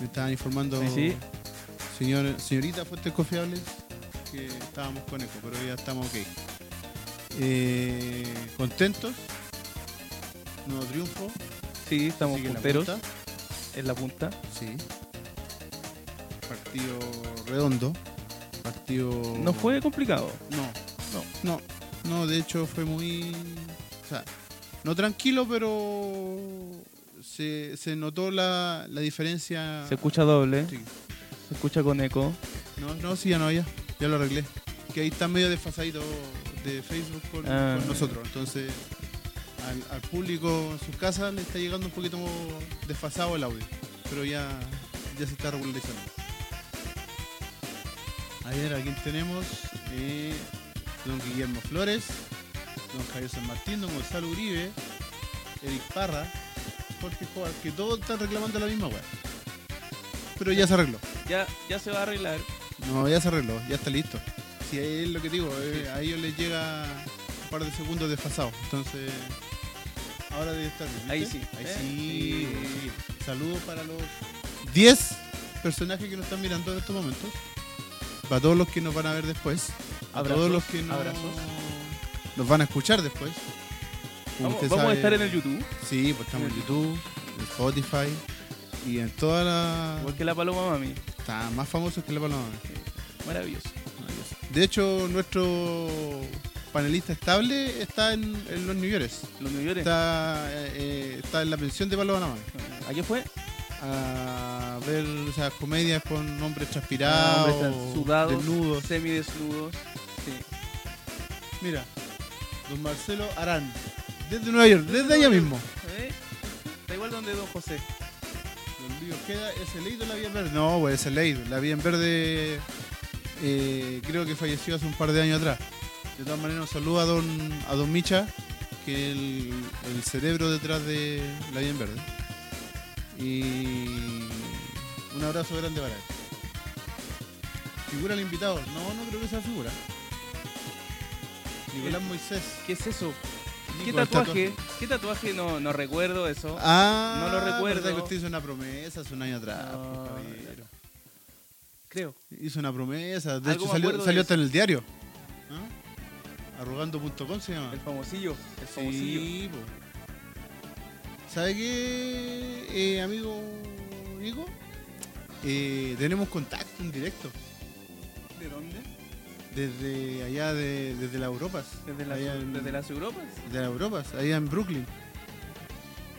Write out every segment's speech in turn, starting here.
Me estaban informando Sí, sí. señor, señorita Fuentes Confiables que estábamos con eco, pero ya estamos ok. Eh, contentos. Nuevo triunfo. Sí, estamos sigue en la punteros punta. en la punta. Sí. Partido redondo. Partido. No fue complicado. No, no, no. No, de hecho fue muy. O sea, no tranquilo, pero. Se, se notó la, la diferencia. Se escucha doble, Sí. se escucha con eco. No, no, sí, ya no, ya. Ya lo arreglé. Que ahí está medio desfasadito de Facebook con, Ah. con nosotros. Entonces, al, al público en sus casas le está llegando un poquito desfasado el audio. Pero ya, ya se está regularizando. A ver, ¿a quién tenemos? Eh, don Guillermo Flores, don Javier San Martín, don Gonzalo Uribe, Eric Parra, Jorge Escobar, que todos están reclamando la misma weá. Pero ya se arregló. Ya, ya se va a arreglar. No, ya se arregló, ya está listo. Si es lo que digo, eh, a ellos les llega un par de segundos desfasados. Entonces, ahora debe estar bien. Ahí sí. Ahí ¿eh? sí. sí. Saludos para los 10 personajes que nos están mirando en estos momentos. Para todos los que nos van a ver después. A Abrazos, todos los que no abrazos. nos van a escuchar después. Vamos, vamos a estar en el YouTube, Sí, pues estamos en YouTube, en Spotify y en todas las... igual que la Paloma Mami. Está más famosos que la paloma. Maravilloso. De hecho, nuestro panelista estable está en, en los New York. Los New York. Está, eh, eh, está en la pensión de Paloma Nama. ¿A qué fue? A ver esas comedias con hombres Ah, transpirados, hombres sudados, desnudos. semidesnudos. Sí. Mira, don Marcelo Arán, desde Nueva York, desde allá mismo. ¿Eh? Da igual donde Don José. Don Luis Ojeda, ¿es el Leido o la Vía en Verde? No, pues es el Leido. La Vía en Verde eh, creo que falleció hace un par de años atrás. De todas maneras, un saludo a don, a don Micha, que es el, el cerebro detrás de la Vía en Verde. Y un abrazo grande para él. ¿Figura el invitado? No, no creo que sea figura. Nicolás Moisés. ¿Qué es eso? ¿Qué tatuaje? ¿Qué tatuaje? No, no recuerdo eso. Ah, No lo recuerdo. que usted hizo una promesa hace un año atrás. No, pues. Creo. Hizo una promesa. De hecho, salió, de salió hasta en el diario. ¿Ah? Arrogando.com se llama. El famosillo. El famosillo. Sí. ¿Sabe qué, eh, amigo Nico? Eh, tenemos contacto en directo. ¿De dónde? Desde allá, de, desde las Europas. Desde, la- Allá en- desde las Europas. Desde las Europas, allá en Brooklyn.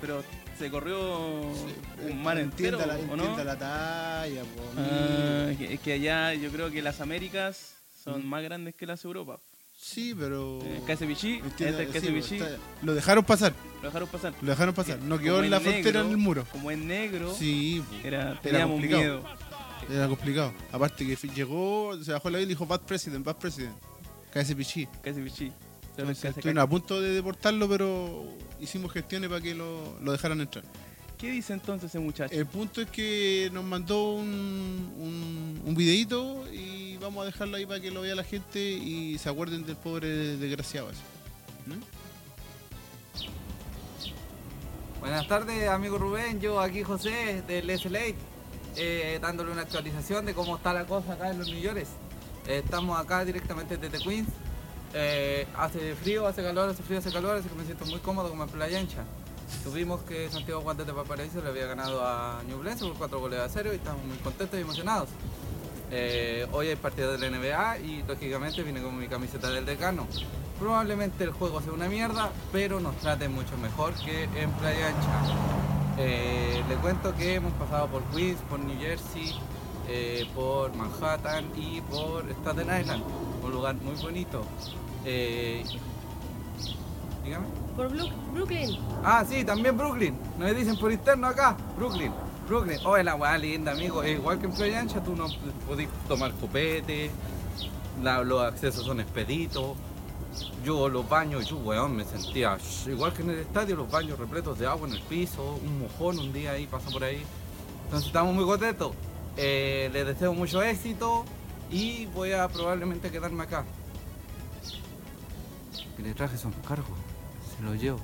Pero se corrió Sí, un mar entero, la, ¿o no? la talla, po, Ah, amigo. que- es que allá yo creo que las Américas son Mm. más grandes que las Europas. Sí, pero... Eh, KSBG, entienda- este es sí, lo dejaron pasar, lo dejaron pasar. lo dejaron pasar. No quedó en la en frontera en negro, el muro. Como en negro, Sí, era, teníamos complicado. miedo. Era complicado. Aparte que llegó, se bajó la vida y dijo Bad President, Bad President. KSPG. KSBG. Entonces, KSBG. estuvieron a punto de deportarlo, pero hicimos gestiones para que lo, lo dejaran entrar. ¿Qué dice entonces ese muchacho? El punto es que nos mandó un, un, un videito y vamos a dejarlo ahí para que lo vea la gente y se acuerden del pobre desgraciado. ¿Mm? Buenas tardes, amigo Rubén. Yo aquí, José, del SLA, eh, dándole una actualización de cómo está la cosa acá en los York. Eh, estamos acá directamente desde Queens. Eh, hace frío, hace calor, hace frío, hace calor, así que me siento muy cómodo como en playa ancha. Tuvimos que Santiago Guantes de Valparaíso le había ganado a New Blends por 4 goles a 0 y estamos muy contentos y emocionados. Eh, hoy hay partido de la NBA y lógicamente vine con mi camiseta del decano. Probablemente el juego sea una mierda, pero nos trate mucho mejor que en Playa Ancha. Eh, le cuento que hemos pasado por Queens, por New Jersey, eh, por Manhattan y por Staten Island, un lugar muy bonito. Eh, dígame. Por Brooklyn. Ah, sí, también Brooklyn. Me dicen por interno acá, Brooklyn. Brooklyn. Oh, es la weá linda, amigo. Es igual que en Playa Ancha, tú no podés tomar copete, la- los accesos son expeditos. Yo los baños, yo weón, me sentía igual que en el estadio, los baños repletos de agua en el piso, un mojón un día ahí, pasó por ahí. Entonces estamos muy contentos. Eh, les deseo mucho éxito y voy a probablemente quedarme acá. Que le traje su encargo, se lo llevo.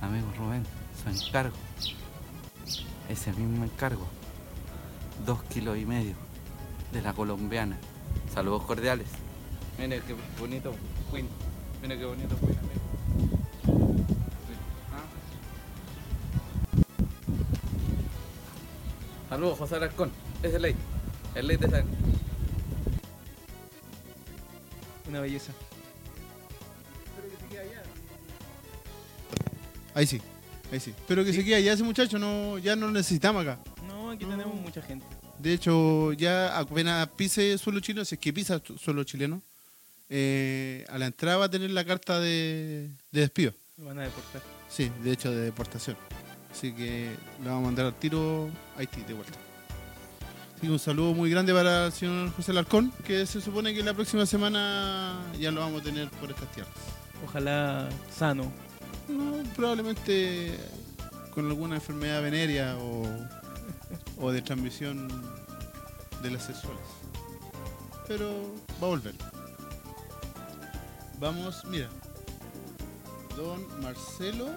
Amigo Rubén, su encargo. Ese mismo encargo. dos kilos y medio de la colombiana. Saludos cordiales. Mire qué bonito Queen. Mire qué bonito Queen. amigo. Sí. Ah. Saludos, José Alarcón. Es el ley. El ley de San. Una belleza. Ahí sí, ahí sí. Pero que Sí. se quede allá ese muchacho, no, ya no lo necesitamos acá. No, aquí No. tenemos mucha gente. De hecho, ya apenas pise suelo chileno, si es que pisa su- suelo chileno, eh, a la entrada va a tener la carta de, de despido. Lo van a deportar. Sí, de hecho, de deportación. Así que le vamos a mandar al tiro a Haití de vuelta. Así que un saludo muy grande para el señor José Larcón, que se supone que la próxima semana ya lo vamos a tener por estas tierras. Ojalá sano. No, probablemente con alguna enfermedad venérea o, o de transmisión de las sexuales. Pero va a volver. Vamos, mira. Don Marcelo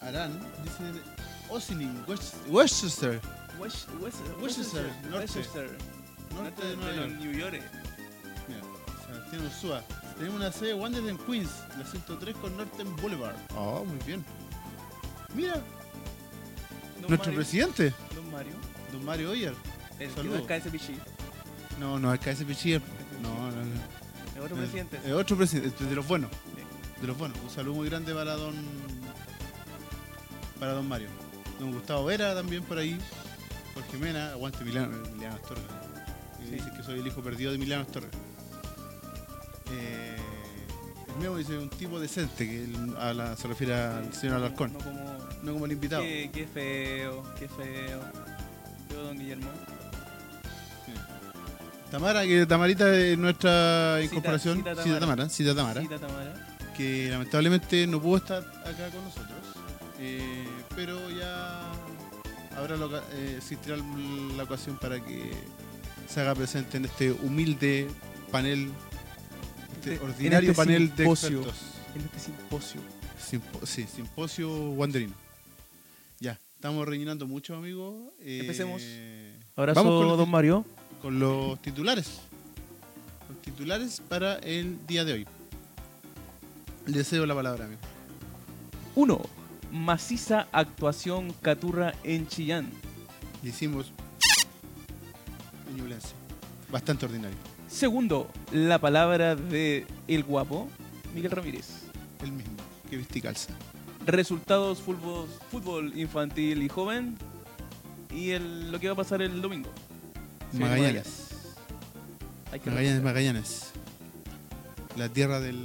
Arán dice Ossining, West- Westchester, West- West- Worcester, norte. Worcester. norte de Nueva de York. los New York. Mira, Sebastián Ursúa. Tenemos una sede Wanderers en Queens, la 103 con Norton Boulevard. Oh, muy bien. Mira, Don nuestro Mario. presidente, Don Mario. don Mario Oyer. El Saludos. no es KSPG. No, no, es KS Pichir. No, no, no. Es otro presidente. Es otro presidente, de los buenos. De los buenos. Un saludo muy grande para don. Para don Mario. Don Gustavo Vera también por ahí. Jorge Mena, aguante Emiliano, Emiliano Astorga. Y Sí. Dice que soy el hijo perdido de Emiliano Astorga. Eh, el Memo dice un tipo decente, que se refiere al señor Alarcón, No como. no como el invitado. Qué, qué feo, qué feo. Yo, don Guillermo. Tamara, que Tamarita es nuestra incorporación. Cita Cita Tamara. Tamara, Cita Tamara. Cita Tamara. que lamentablemente no pudo estar acá con nosotros, eh, pero ya ahora lo, ca- eh, existirá la ocasión para que se haga presente en este humilde panel, este Este- ordinario este panel de expertos. En este simposio. Simpo- sí, simposio wanderino. Ya, estamos rellenando mucho, amigos. Eh, Empecemos. Abrazo, Vamos con los- don Mario. Con los titulares. Los titulares para el día de hoy. Le cedo la palabra, amigo. 1. Maciza actuación Caturra en Chillán. Le hicimos. Bastante ordinario. Segundo, la palabra de El Guapo, Miguel Ramírez. El mismo, que viste calza. Resultados fútbol, fútbol infantil y joven. Y el- lo que va a pasar el domingo. Magallanes. Hay que Magallanes. Magallanes. La tierra del.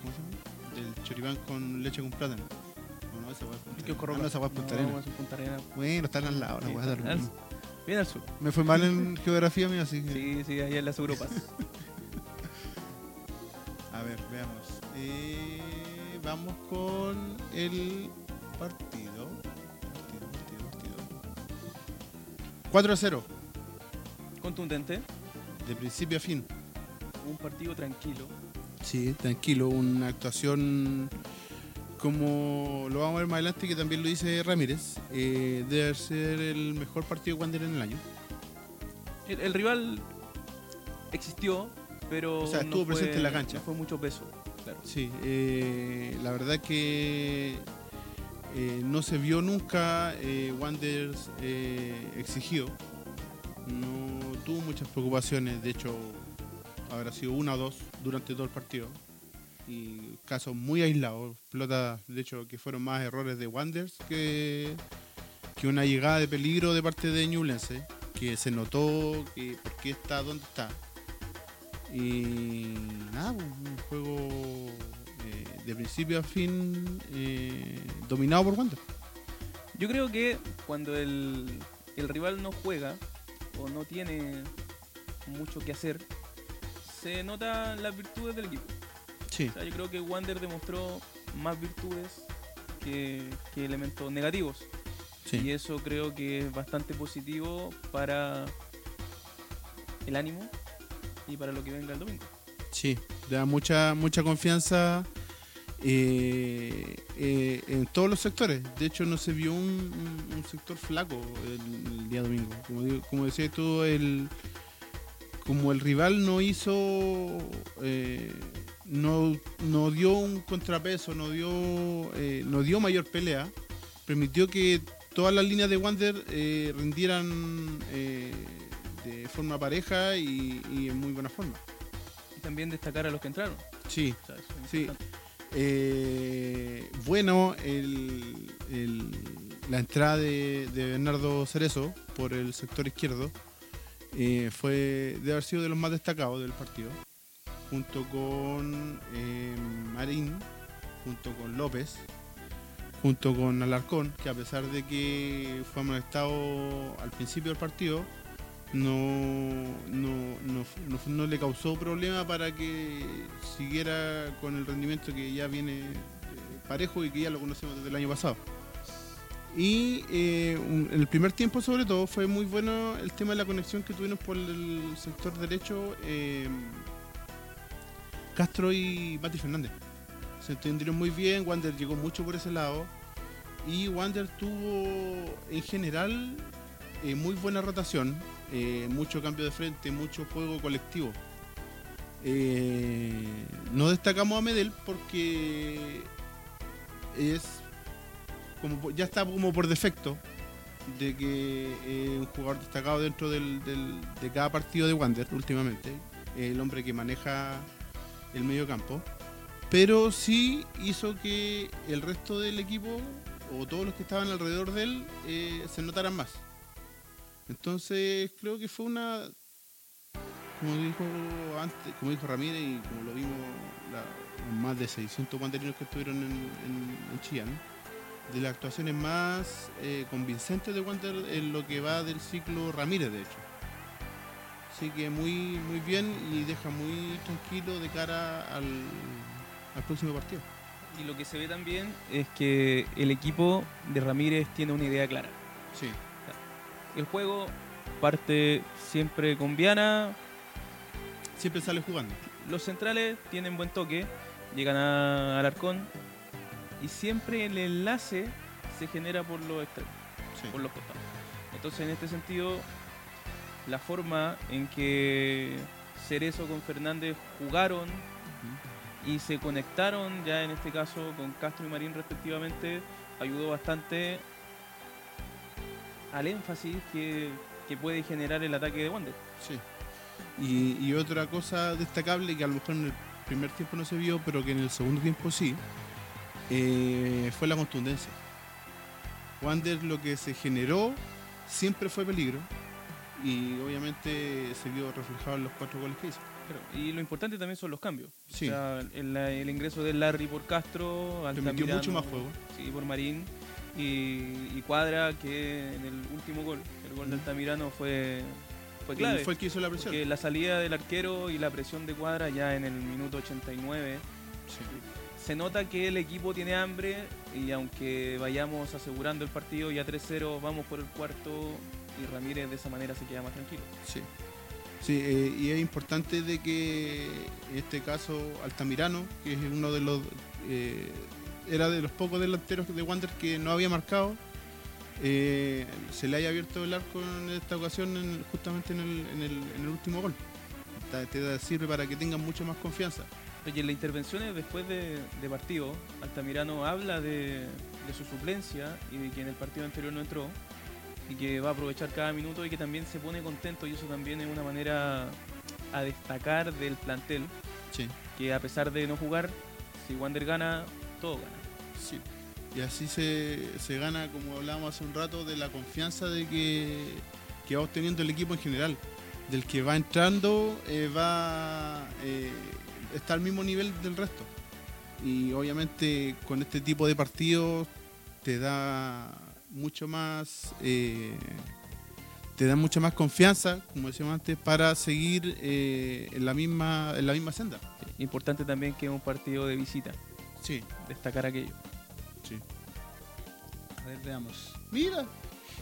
¿Cómo se llama? Del choribán con leche con plátano. No, no, esa hueá es Punta Arenas. Ah, no, esa hueá es Punta No, Arenas. eso es Punta Arenas. Bueno, están al lado, la hueá al-. Bien al sur. Me fue mal en geografía mío, así que. Sí, sí, allá en las Europas. A ver, veamos. Eh, vamos con el partido. Partido, partido, partido. 4 a 0, Contundente. de principio a fin. Un partido tranquilo. Sí, tranquilo, una actuación como lo vamos a ver más adelante, que también lo dice Ramírez, eh, debe ser el mejor partido de Wander en el año. El, el rival existió, pero. O sea, no estuvo fue- presente en la cancha. No fue mucho peso. Claro. Sí, eh, la verdad que eh, no se vio nunca eh, Wanderers muchas preocupaciones, de hecho habrá sido una o dos durante todo el partido y casos muy aislados, pelotas de hecho que fueron más errores de Wanderers que, una llegada de peligro de parte de Ñublense, que se notó que por qué está donde está. Y nada, pues, un juego eh, de principio a fin eh, dominado por Wander. Yo creo que cuando el rival no juega o no tiene mucho que hacer, se notan las virtudes del equipo. Sí, O sea, yo creo que Wander demostró más virtudes que, que elementos negativos. Y sí, eso creo que es bastante positivo para el ánimo y para lo que venga el domingo. sí. Da mucha, mucha confianza eh, eh, en todos los sectores. De hecho, no se vio un, un- un sector flaco el, el día domingo. Como, digo- como decías tú, el, como el rival no hizo, eh, no, no dio un contrapeso, no dio, eh, no dio mayor pelea, permitió que todas las líneas de Wander eh, rindieran eh, de forma pareja y, y en muy buena forma. Y también destacar a los que entraron. Sí, O sea, Sí. bueno, el- el- la entrada de, de Bernardo Cerezo por el sector izquierdo eh, fue de haber sido de los más destacados del partido, junto con eh, Marín, junto con López, junto con Alarcón, que a pesar de que fue amonestado al principio del partido, no, no, no, no- le causó problema para que siguiera con el rendimiento que ya viene eh, parejo y que ya lo conocemos desde el año pasado. Y eh, en el primer tiempo sobre todo fue muy bueno el tema de la conexión que tuvieron por el sector derecho eh, Castro y Mati Fernández. Se entendieron muy bien, Wander llegó mucho por ese lado y Wander tuvo en general eh, muy buena rotación, eh, mucho cambio de frente, mucho juego colectivo. Eh, no destacamos a Medel porque es ya está como por defecto de que es un jugador destacado dentro del- de cada partido de Wander últimamente, el hombre que maneja el medio campo, pero sí hizo que el resto del equipo o todos los que estaban alrededor de él eh, se notaran más. Entonces creo que fue una, como dijo antes, como dijo Ramírez y como lo vimos la- más de 600 guanderinos que estuvieron en, en- en de las actuaciones más eh, convincentes de Wander en lo que va del ciclo Ramírez, de hecho. Así que muy, muy bien y deja muy tranquilo de cara al, al próximo partido. Y lo que se ve también es que el equipo de Ramírez tiene una idea clara. Sí, El juego parte siempre con Viana, siempre sale jugando. los centrales tienen buen toque, llegan a Alarcón y siempre el enlace se genera por los extremos, Sí. por los costados. Entonces en este sentido, la forma en que Cerezo con Fernández jugaron y se conectaron ya en este caso con Castro y Marín respectivamente ayudó bastante al énfasis que, que puede generar el ataque de Wander. Sí. Y, y otra cosa destacable que a lo mejor en el primer tiempo no se vio, pero que en el segundo tiempo sí, eh, fue la contundencia. Wander lo que se generó siempre fue peligro y obviamente se vio reflejado en los cuatro goles que hizo. Claro, Y lo importante también son los cambios. Sí. O sea, el, el ingreso de Larry por Castro, Permitió mucho más juego. Sí, por Marín. Y, y Cuadra, que en el último gol, el gol de Altamirano fue, fue clave. Fue el que hizo la presión. la salida del arquero y la presión de Cuadra ya en el minuto 89 Sí. Se nota que el equipo tiene hambre y aunque vayamos asegurando el partido ya 3-0, vamos por el cuarto y Ramírez de esa manera se queda más tranquilo. Sí. Sí, eh, y es importante de que en este caso Altamirano, que es uno de los eh, era de los pocos delanteros de Wander que no había marcado, eh, se le haya abierto el arco en esta ocasión en- justamente en el, último gol. Te, te sirve para que tengan mucha más confianza. Oye, en las intervenciones después de, de partido, Altamirano habla de, de su suplencia y de que en el partido anterior no entró y que va a aprovechar cada minuto y que también se pone contento y eso también es una manera a destacar del plantel, Sí. que a pesar de no jugar, si Wander gana, todo gana. Sí. Y así se, se gana, como hablábamos hace un rato, de la confianza de que, que va obteniendo el equipo en general. Del que va entrando, eh, va eh, está al mismo nivel del resto. Y obviamente con este tipo de partidos te da mucho más eh, te da mucha más confianza, como decíamos antes, para seguir eh, en la misma en la misma senda. Importante también que es un partido de visita, Sí, destacar aquello. sí. A ver, veamos. Mira,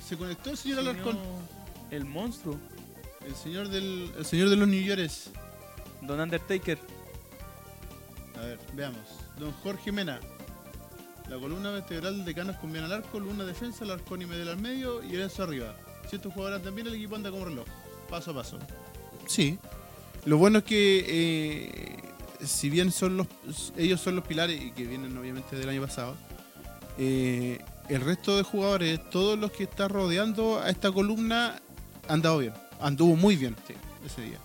se conectó el señor Alarcón. El monstruo, El señor del, el señor de los New Yorkers. Don Undertaker. A ver, veamos. Don Jorge Mena. La columna vertebral de Canos con bien al arco, Luna defensa, Larcón y Medel al medio y Lorenzo arriba. Si estos jugadores también, el equipo anda como reloj. Paso a paso. Sí. Lo bueno es que eh, si bien son los ellos son los pilares y que vienen obviamente del año pasado, eh, el resto de jugadores, todos los que están rodeando a esta columna, han dado bien. Anduvo muy bien ese día.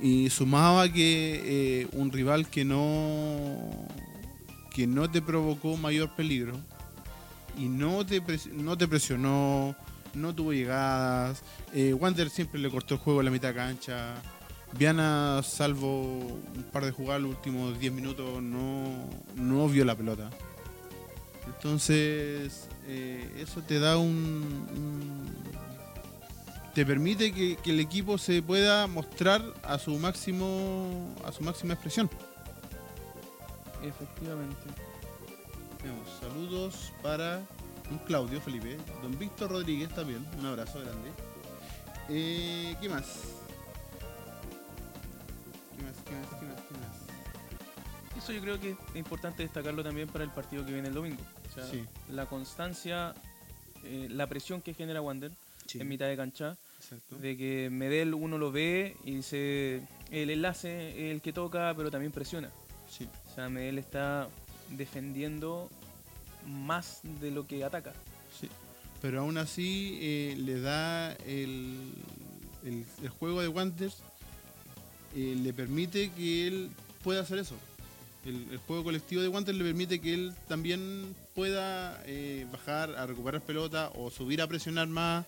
Y sumaba que eh, un rival que no que no te provocó mayor peligro y no te, no te presionó, no tuvo llegadas. Eh, Wander siempre le cortó el juego a la mitad cancha. Viana, salvo un par de jugadas los últimos 10 minutos, no, no vio la pelota. Entonces, eh, eso te da un. un- te permite que, que el equipo se pueda mostrar a su máximo. a su máxima expresión. Efectivamente. Veamos, saludos para un Claudio Felipe, don Víctor Rodríguez también, un abrazo grande. Eh, ¿Qué más? ¿Qué más? ¿Qué más? ¿Qué más? ¿Qué más? Eso yo creo que es importante destacarlo también para el partido que viene el domingo. O sea, Sí. la constancia, eh, la presión que genera Wander en mitad de cancha, Exacto. de que Medel uno lo ve y dice el enlace es el que toca, pero también presiona. Sí. O sea, Medel está defendiendo más de lo que ataca. Sí. Pero aún así eh, le da el, el, el juego de Wanderers, eh, le permite que él pueda hacer eso. El, el juego colectivo de Wanderers le permite que él también pueda eh, bajar a recuperar pelota o subir a presionar más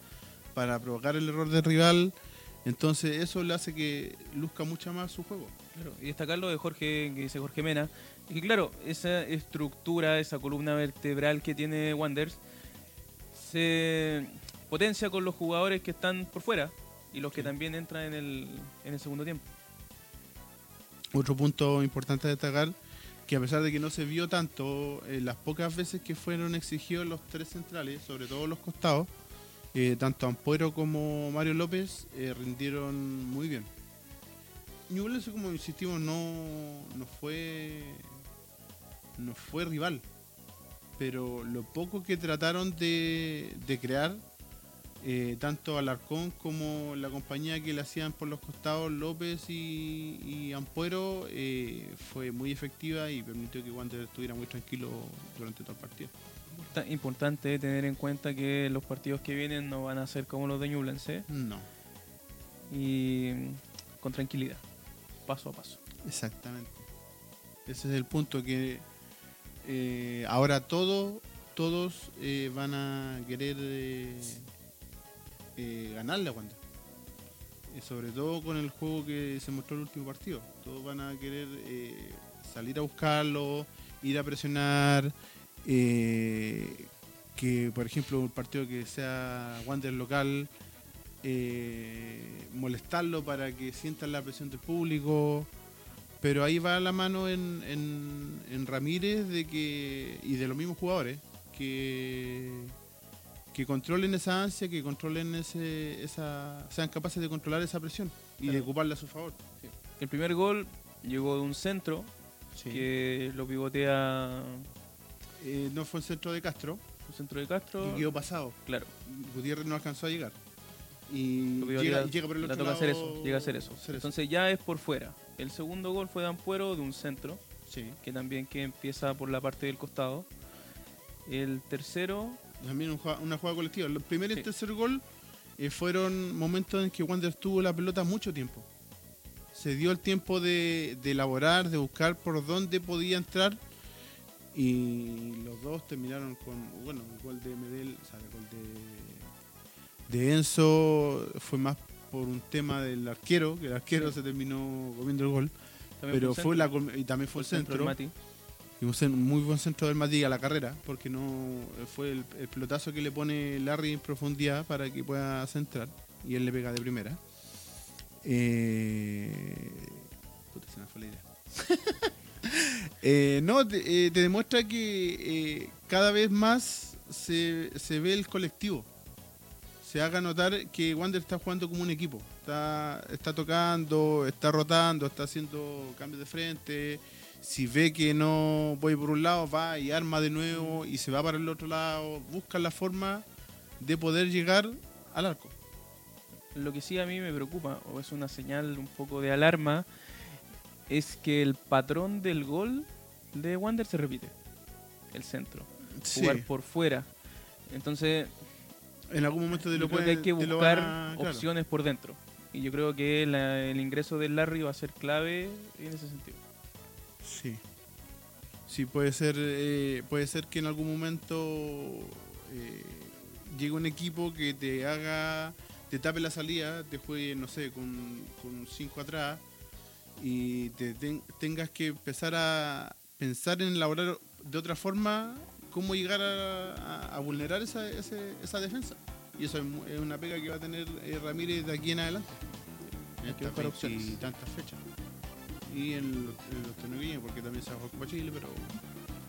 para provocar el error del rival. Entonces eso le hace que luzca mucho más su juego. Claro, y destacar lo de Jorge, que dice Jorge Mena, y que claro, esa estructura, esa columna vertebral que tiene Wanderers, se potencia con los jugadores que están por fuera y los que Sí. también entran en el, en el segundo tiempo. Otro punto importante a destacar, que a pesar de que no se vio tanto, eh, las pocas veces que fueron exigidos los tres centrales, sobre todo los costados, eh, tanto Ampuero como Mario López eh, rindieron muy bien. Ñublense, como insistimos, no, no fue no fue rival, pero lo poco que trataron de, crear, eh, tanto Alarcón como la compañía que le hacían por los costados López y, y Ampuero, fue muy efectiva y permitió que Wander estuviera muy tranquilo durante todo el partido. Importa- Importante tener en cuenta que los partidos que vienen no van a ser como los de Ñublense No, y mm, con tranquilidad, paso a paso. exactamente. Ese es el punto que eh, ahora todo, todos eh, van a querer eh, eh, ganarle a Wander. Y sobre todo con el juego que se mostró el último partido. Todos van a querer salir a buscarlo, ir a presionar. Eh, que, por ejemplo, un partido que sea Wander local, eh, molestarlo para que sientan la presión del público. Pero ahí va la mano en, en, en Ramírez de que y de los mismos jugadores que que controlen esa ansia, que controlen ese, esa, sean capaces de controlar esa presión y de ocuparla a su favor. El primer gol llegó de un centro que lo pivotea Eh, no fue el centro de Castro, un centro de Castro. y quedó pasado. Claro, Gutiérrez no alcanzó a llegar. Y llega, llega por el otro lado. hacer eso, llega a hacer eso. hacer eso. Entonces ya es por fuera. El segundo gol fue de Ampuero de un centro, Sí. que también que empieza por la parte del costado. El tercero, También un una jugada colectiva. El primer y el tercer gol eh, fueron momentos en que Wander tuvo la pelota mucho tiempo. Se dio el tiempo de, de elaborar, de buscar por dónde podía entrar. Y los dos terminaron con, bueno, el gol de Medel, o sea, el gol de, de Enzo fue más por un tema del arquero, que el arquero Sí. se terminó comiendo el gol. también pero fue la, y también fue el centro. Mati. Y un muy buen centro del Mati a la carrera, porque no fue el, el pelotazo que le pone Larry en profundidad para que pueda centrar. Y él le pega de primera. Eh, puta, se me fue la idea. Eh, no, te, eh, te demuestra que eh, cada vez más se, se ve el colectivo. Se haga notar que Wander está jugando como un equipo. Está, está tocando, está rotando, está haciendo cambios de frente, si ve que no voy por un lado, va y arma de nuevo y se va para el otro lado, busca la forma de poder llegar al arco. Lo que sí a mí me preocupa, o es una señal un poco de alarma, es que el patrón del gol de Wander se repite. El centro. Jugar por fuera. Entonces, en algún momento de lo que hay que buscar opciones por dentro. Y yo creo que el ingreso del Larry va a ser clave en ese sentido. Sí. Sí, puede ser, eh, puede ser que en algún momento eh, llegue un equipo que te haga, te tape la salida, te juegue, no sé, con, con cinco atrás y te tengas que empezar a pensar en elaborar de otra forma cómo llegar a, vulnerar esa, esa, defensa. Y eso es, una pega que va a tener eh, Ramírez de aquí en adelante. En y tantas fechas. Y en, los tenuguillos, porque también se va a jugar Chile, pero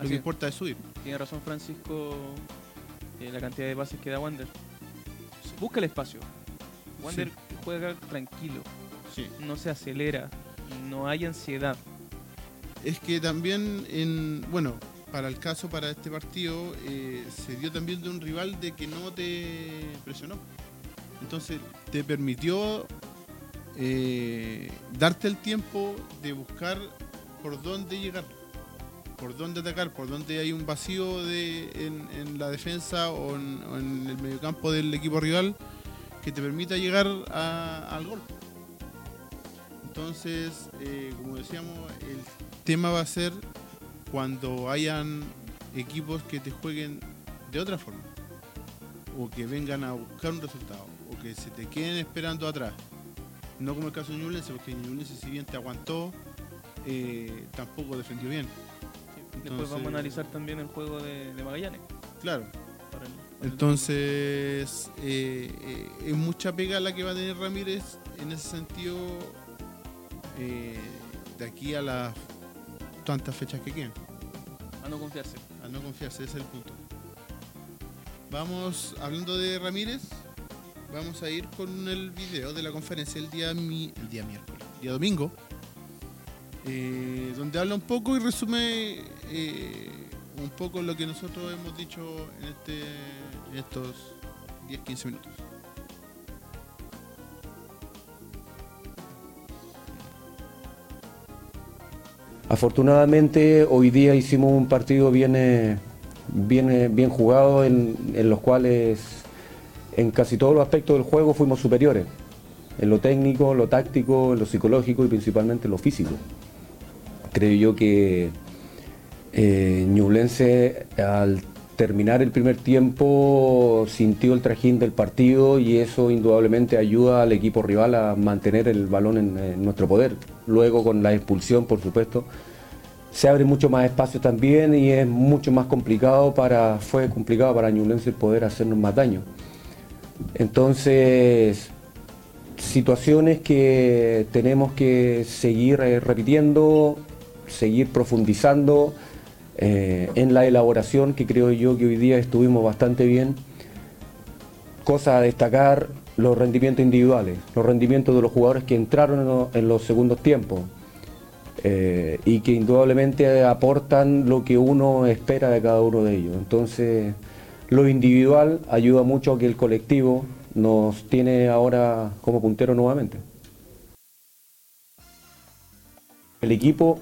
lo que importa es subir. Tiene razón Francisco, en la cantidad de bases que da Wander. Busca el espacio. Wander juega tranquilo. No se acelera. No hay ansiedad. Es que también en. Bueno, para el caso, para este partido, eh, se dio también de un rival de que no te presionó. Entonces te permitió eh, darte el tiempo de buscar por dónde llegar, por dónde atacar, por dónde hay un vacío de, en, la defensa o en, el mediocampo del equipo rival que te permita llegar al gol. Entonces, eh, como decíamos, el tema va a ser cuando hayan equipos que te jueguen de otra forma o que vengan a buscar un resultado o que se te queden esperando atrás. No como el caso de Ñublense, porque Ñublense si bien te aguantó, eh, tampoco defendió bien. después vamos a analizar también el juego de, Magallanes. Claro. Entonces, eh, eh, es mucha pega la que va a tener Ramírez en ese sentido de aquí a las tantas fechas que queden. A no confiarse. A no confiarse, ese es el punto. Vamos, hablando de Ramírez, vamos a ir con el video de la conferencia el día, mi, el día miércoles, el día domingo, eh, donde habla un poco y resume eh, un poco lo que nosotros hemos dicho en, este, en estos 10-15 minutos. Afortunadamente hoy día hicimos un partido bien, eh, bien, eh, bien jugado en, los cuales en casi todos los aspectos del juego fuimos superiores. En lo técnico, lo táctico, en lo psicológico y principalmente en lo físico. Creo yo que eh, al terminar el primer tiempo sintió el trajín del partido y eso indudablemente ayuda al equipo rival a mantener el balón en, nuestro poder. Luego con la expulsión, por supuesto, se abre mucho más espacio también y es mucho más complicado para, fue complicado para Ñublense poder hacernos más daño. Entonces, situaciones que tenemos que seguir eh, repitiendo, seguir profundizando eh, en la elaboración, que creo yo que hoy día estuvimos bastante bien. Cosa a destacar, los rendimientos individuales, los rendimientos de los jugadores que entraron en los, segundos tiempos eh, y que indudablemente aportan lo que uno espera de cada uno de ellos. Entonces, lo individual ayuda mucho a que el colectivo nos tiene ahora como puntero nuevamente. El equipo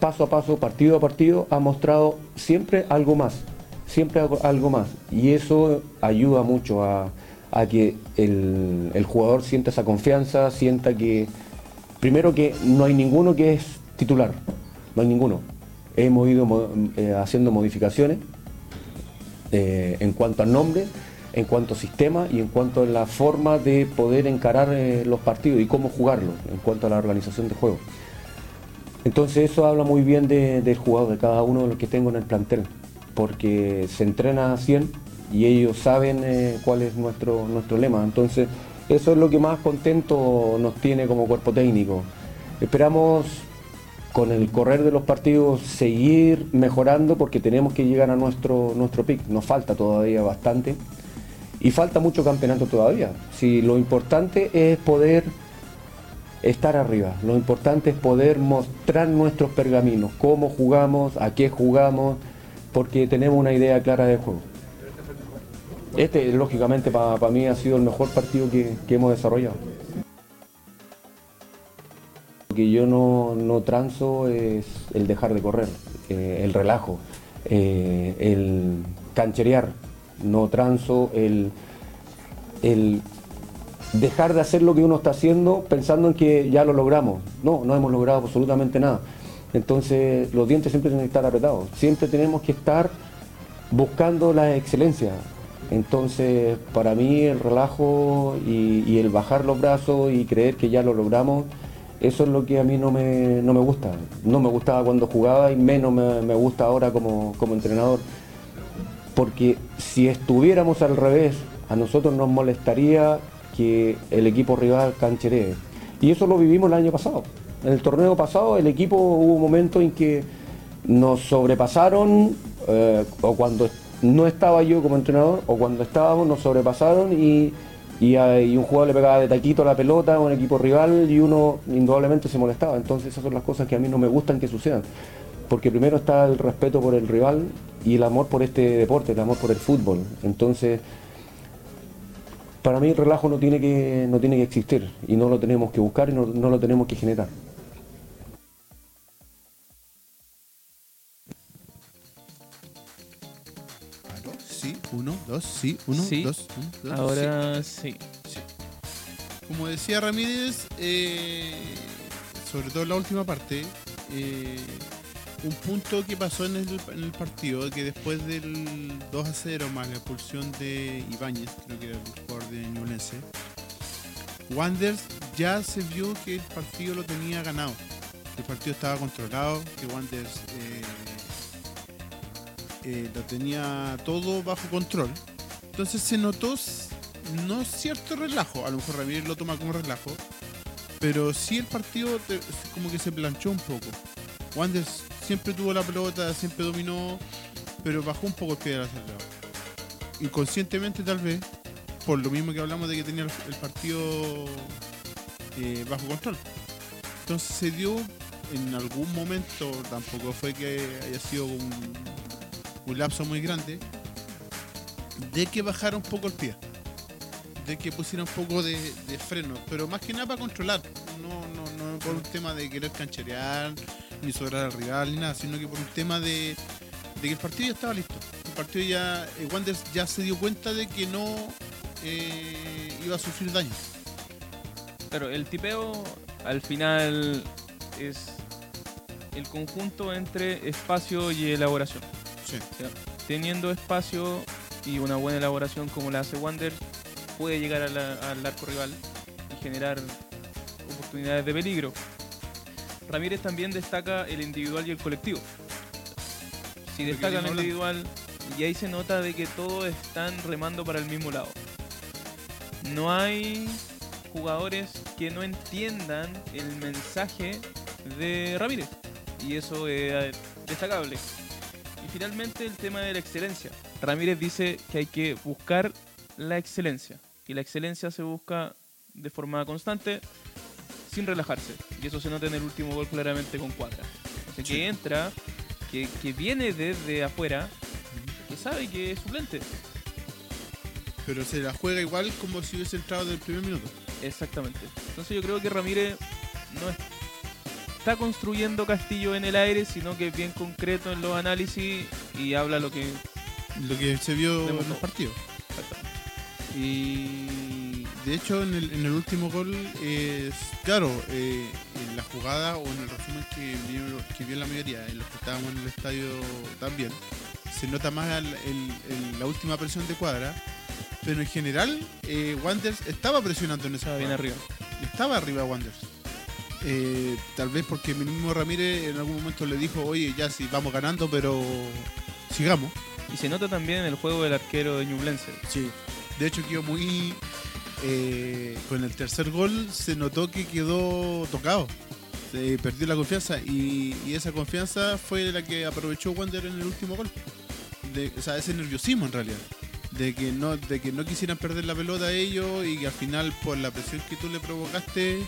paso a paso, partido a partido, ha mostrado siempre algo más, siempre algo más. Y eso ayuda mucho a, que el, jugador sienta esa confianza, sienta que, primero que no hay ninguno que es titular, no hay ninguno. Hemos ido eh, haciendo modificaciones eh, en cuanto al nombre, en cuanto a sistema y en cuanto a la forma de poder encarar eh, los partidos y cómo jugarlos, en cuanto a la organización de juego. Entonces eso habla muy bien del jugador, de cada uno de los que tengo en el plantel, porque se entrena a 100 y ellos saben eh, cuál es nuestro, nuestro lema. Entonces eso es lo que más contento nos tiene como cuerpo técnico. Esperamos con el correr de los partidos seguir mejorando porque tenemos que llegar a nuestro, nuestro pick. Nos falta todavía bastante y falta mucho campeonato todavía. Si lo importante es poder estar arriba. Lo importante es poder mostrar nuestros pergaminos, cómo jugamos, a qué jugamos, porque tenemos una idea clara de juego. Este, lógicamente, para mí ha sido el mejor partido que, que hemos desarrollado. Lo que yo no, no transo es el dejar de correr, eh, el relajo, eh, el cancherear. No transo el, el dejar de hacer lo que uno está haciendo pensando en que ya lo logramos. No, no hemos logrado absolutamente nada. Entonces los dientes siempre tienen que estar apretados. Siempre tenemos que estar buscando la excelencia. Entonces para mí el relajo y, el bajar los brazos y creer que ya lo logramos, eso es lo que a mí no me, no me gusta. No me gustaba cuando jugaba y menos me, me gusta ahora como, como entrenador. Porque si estuviéramos al revés, a nosotros nos molestaría que el equipo rival cancheree. Y eso lo vivimos el año pasado. En el torneo pasado el equipo hubo momentos en que nos sobrepasaron, eh, o cuando no estaba yo como entrenador, o cuando estábamos nos sobrepasaron y, a- y un jugador le pegaba de taquito a la pelota a un equipo rival y uno indudablemente se molestaba. Entonces esas son las cosas que a mí no me gustan que sucedan. Porque primero está el respeto por el rival y el amor por este deporte, el amor por el fútbol. Entonces, para mí el relajo no tiene que, no tiene que existir y no lo tenemos que buscar y no, no lo tenemos que generar. Uno, dos, sí, uno, Sí. dos, uno, dos, Ahora sí. sí. Como decía Ramírez, eh, sobre todo en la última parte, eh, un punto que pasó en el, en el partido, que después del 2 a 0 más la expulsión de Ibáñez, creo que era el jugador de Ñublense, Wanders ya se vio que el partido lo tenía ganado. El partido estaba controlado, que Wanders eh, eh, lo tenía todo bajo control. Entonces se notó no cierto relajo, a lo mejor Ramírez lo toma como relajo, pero sí el partido como que se planchó un poco. Wanders siempre tuvo la pelota, siempre dominó, pero bajó un poco el pie del acelerador. Inconscientemente tal vez, por lo mismo que hablamos de que tenía el, el partido eh, bajo control. Entonces se dio en algún momento, tampoco fue que haya sido un, un lapso muy grande, de que bajara un poco el pie, de que pusiera un poco de, freno, pero más que nada para controlar, no, no, no por un tema de querer cancherear, ni sobrar al rival, ni nada, sino que por un tema de, que el partido ya estaba listo. El partido ya, eh, Wanderers ya se dio cuenta de que no eh, iba a sufrir daño. Pero el tipeo al final es el conjunto entre espacio y elaboración. Sí. O sea, teniendo espacio y una buena elaboración como la hace Wander, puede llegar a la- al arco rival y generar oportunidades de peligro. Ramírez también destaca el individual y el colectivo. Si destaca el individual, y ahí se nota de que todos están remando para el mismo lado. No hay jugadores que no entiendan el mensaje de Ramírez. Y eso es destacable. Y finalmente el tema de la excelencia. Ramírez dice que hay que buscar la excelencia. Y la excelencia se busca de forma constante, sin relajarse. Y eso se nota en el último gol claramente con Cuadra. O sea, Sí. que entra, que, que viene desde afuera, que sabe que es suplente. Pero se la juega igual como si hubiese entrado del primer minuto. Exactamente. Entonces yo creo que Ramírez no es- está construyendo castillo en el aire, sino que es bien concreto en los análisis y habla lo que... Lo que se vio en Demostró. el partido. Exactamente. Y de hecho en el, en el último gol es claro, eh, en la jugada o en el resumen que vio, que vio la mayoría, en los que estábamos en el estadio también, se nota más el- la última presión de cuadra, pero en general eh, Wanderers estaba presionando en esa Estaba bien arriba. Estaba arriba Wanderers. Eh, tal vez porque el mismo Ramírez en algún momento le dijo, oye, ya sí, vamos ganando, pero sigamos. Y se nota también en el juego del arquero de Ñublense. Sí. De hecho quedó muy... eh, con el tercer gol se notó que quedó tocado. Se perdió la confianza y, y esa confianza fue la que aprovechó Wander en el último gol. De, o sea, ese nerviosismo en realidad. De que, no, de que no quisieran perder la pelota ellos y que al final por la presión que tú le provocaste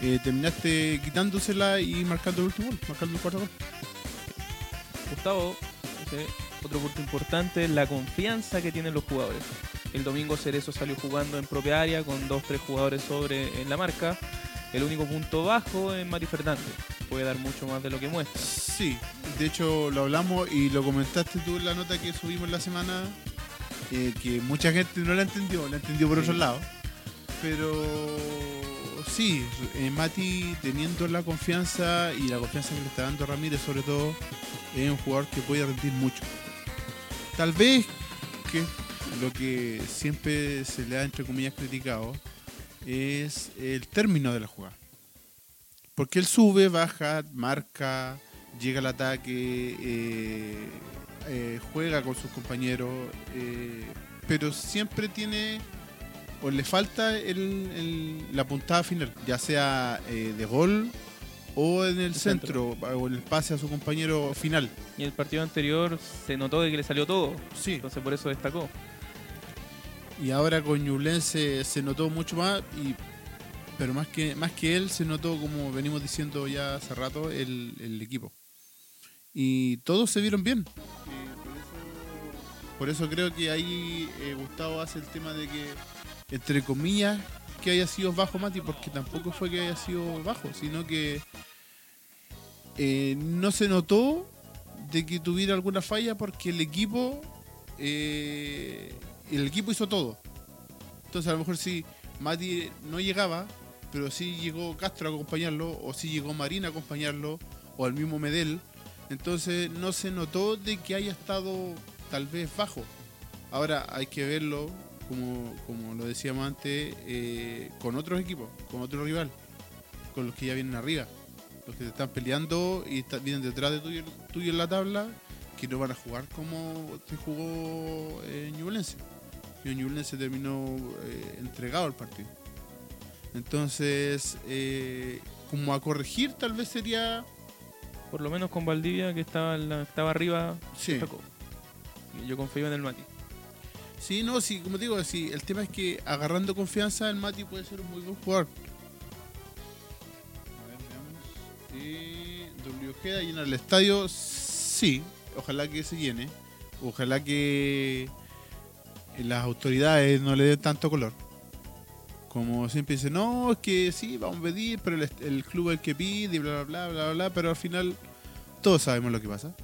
eh, terminaste quitándosela y marcando el último gol, marcando el cuarto gol. Gustavo, dice, otro punto importante es la confianza que tienen los jugadores. El domingo Cerezo salió jugando en propia área con dos, tres jugadores sobre en la marca. El único punto bajo es Mati Fernández. Puede dar mucho más de lo que muestra. Sí, de hecho lo hablamos y lo comentaste tú en la nota que subimos la semana, eh, que mucha gente no la entendió, la entendió por Sí. otro lado. Pero sí, eh, Mati teniendo la confianza y la confianza que le está dando Ramírez sobre todo, es un jugador que puede rendir mucho. Tal vez que lo que siempre se le ha entre comillas criticado es el término de la jugada. Porque él sube, baja, marca, llega al ataque, eh, eh, juega con sus compañeros, pero siempre tiene o le falta el- el- la puntada final, ya sea eh, de gol o en el centro. centro, o en el pase a su compañero final. Y el partido anterior se notó de que le salió todo. Sí, Entonces por eso destacó. y ahora con Ñublense se notó mucho más, y, pero más que, más que él se notó, como venimos diciendo ya hace rato, el, el equipo. Y todos se vieron bien. Eh, por, eso, por eso creo que ahí eh, Gustavo hace el tema de que, entre comillas, que haya sido bajo Mati, porque tampoco fue que haya sido bajo, sino que eh, no se notó de que tuviera alguna falla porque el equipo eh, el equipo hizo todo. Entonces a lo mejor si Mati no llegaba, pero sí llegó Castro a acompañarlo, o sí llegó Marina a acompañarlo, o al mismo Medel. Entonces no se notó de que haya estado tal vez bajo. Ahora hay que verlo, como, como lo decíamos antes, eh, con otros equipos, con otro rival, con los que ya vienen arriba, los que te están peleando y está- vienen detrás de tuyo, tuyo en la tabla, que no van a jugar como te jugó eh, Ñublense. Y Ñublense terminó eh, entregado al partido. Entonces, eh, como a corregir tal vez sería... Por lo menos con Valdivia, que estaba, la- estaba arriba, Sí, Yo confío en el Mati. Sí no, sí, como te digo, sí, el tema es que agarrando confianza el Mati puede ser un muy buen jugador. A ver, veamos. Eh, W Ojeda llena el estadio, sí, ojalá que se llene. Ojalá que las autoridades no le den tanto color. Como siempre dicen, no, es que sí, vamos a pedir, pero el, el club es el que pide, y bla, bla, bla, bla, bla, pero al final todos sabemos lo que pasa.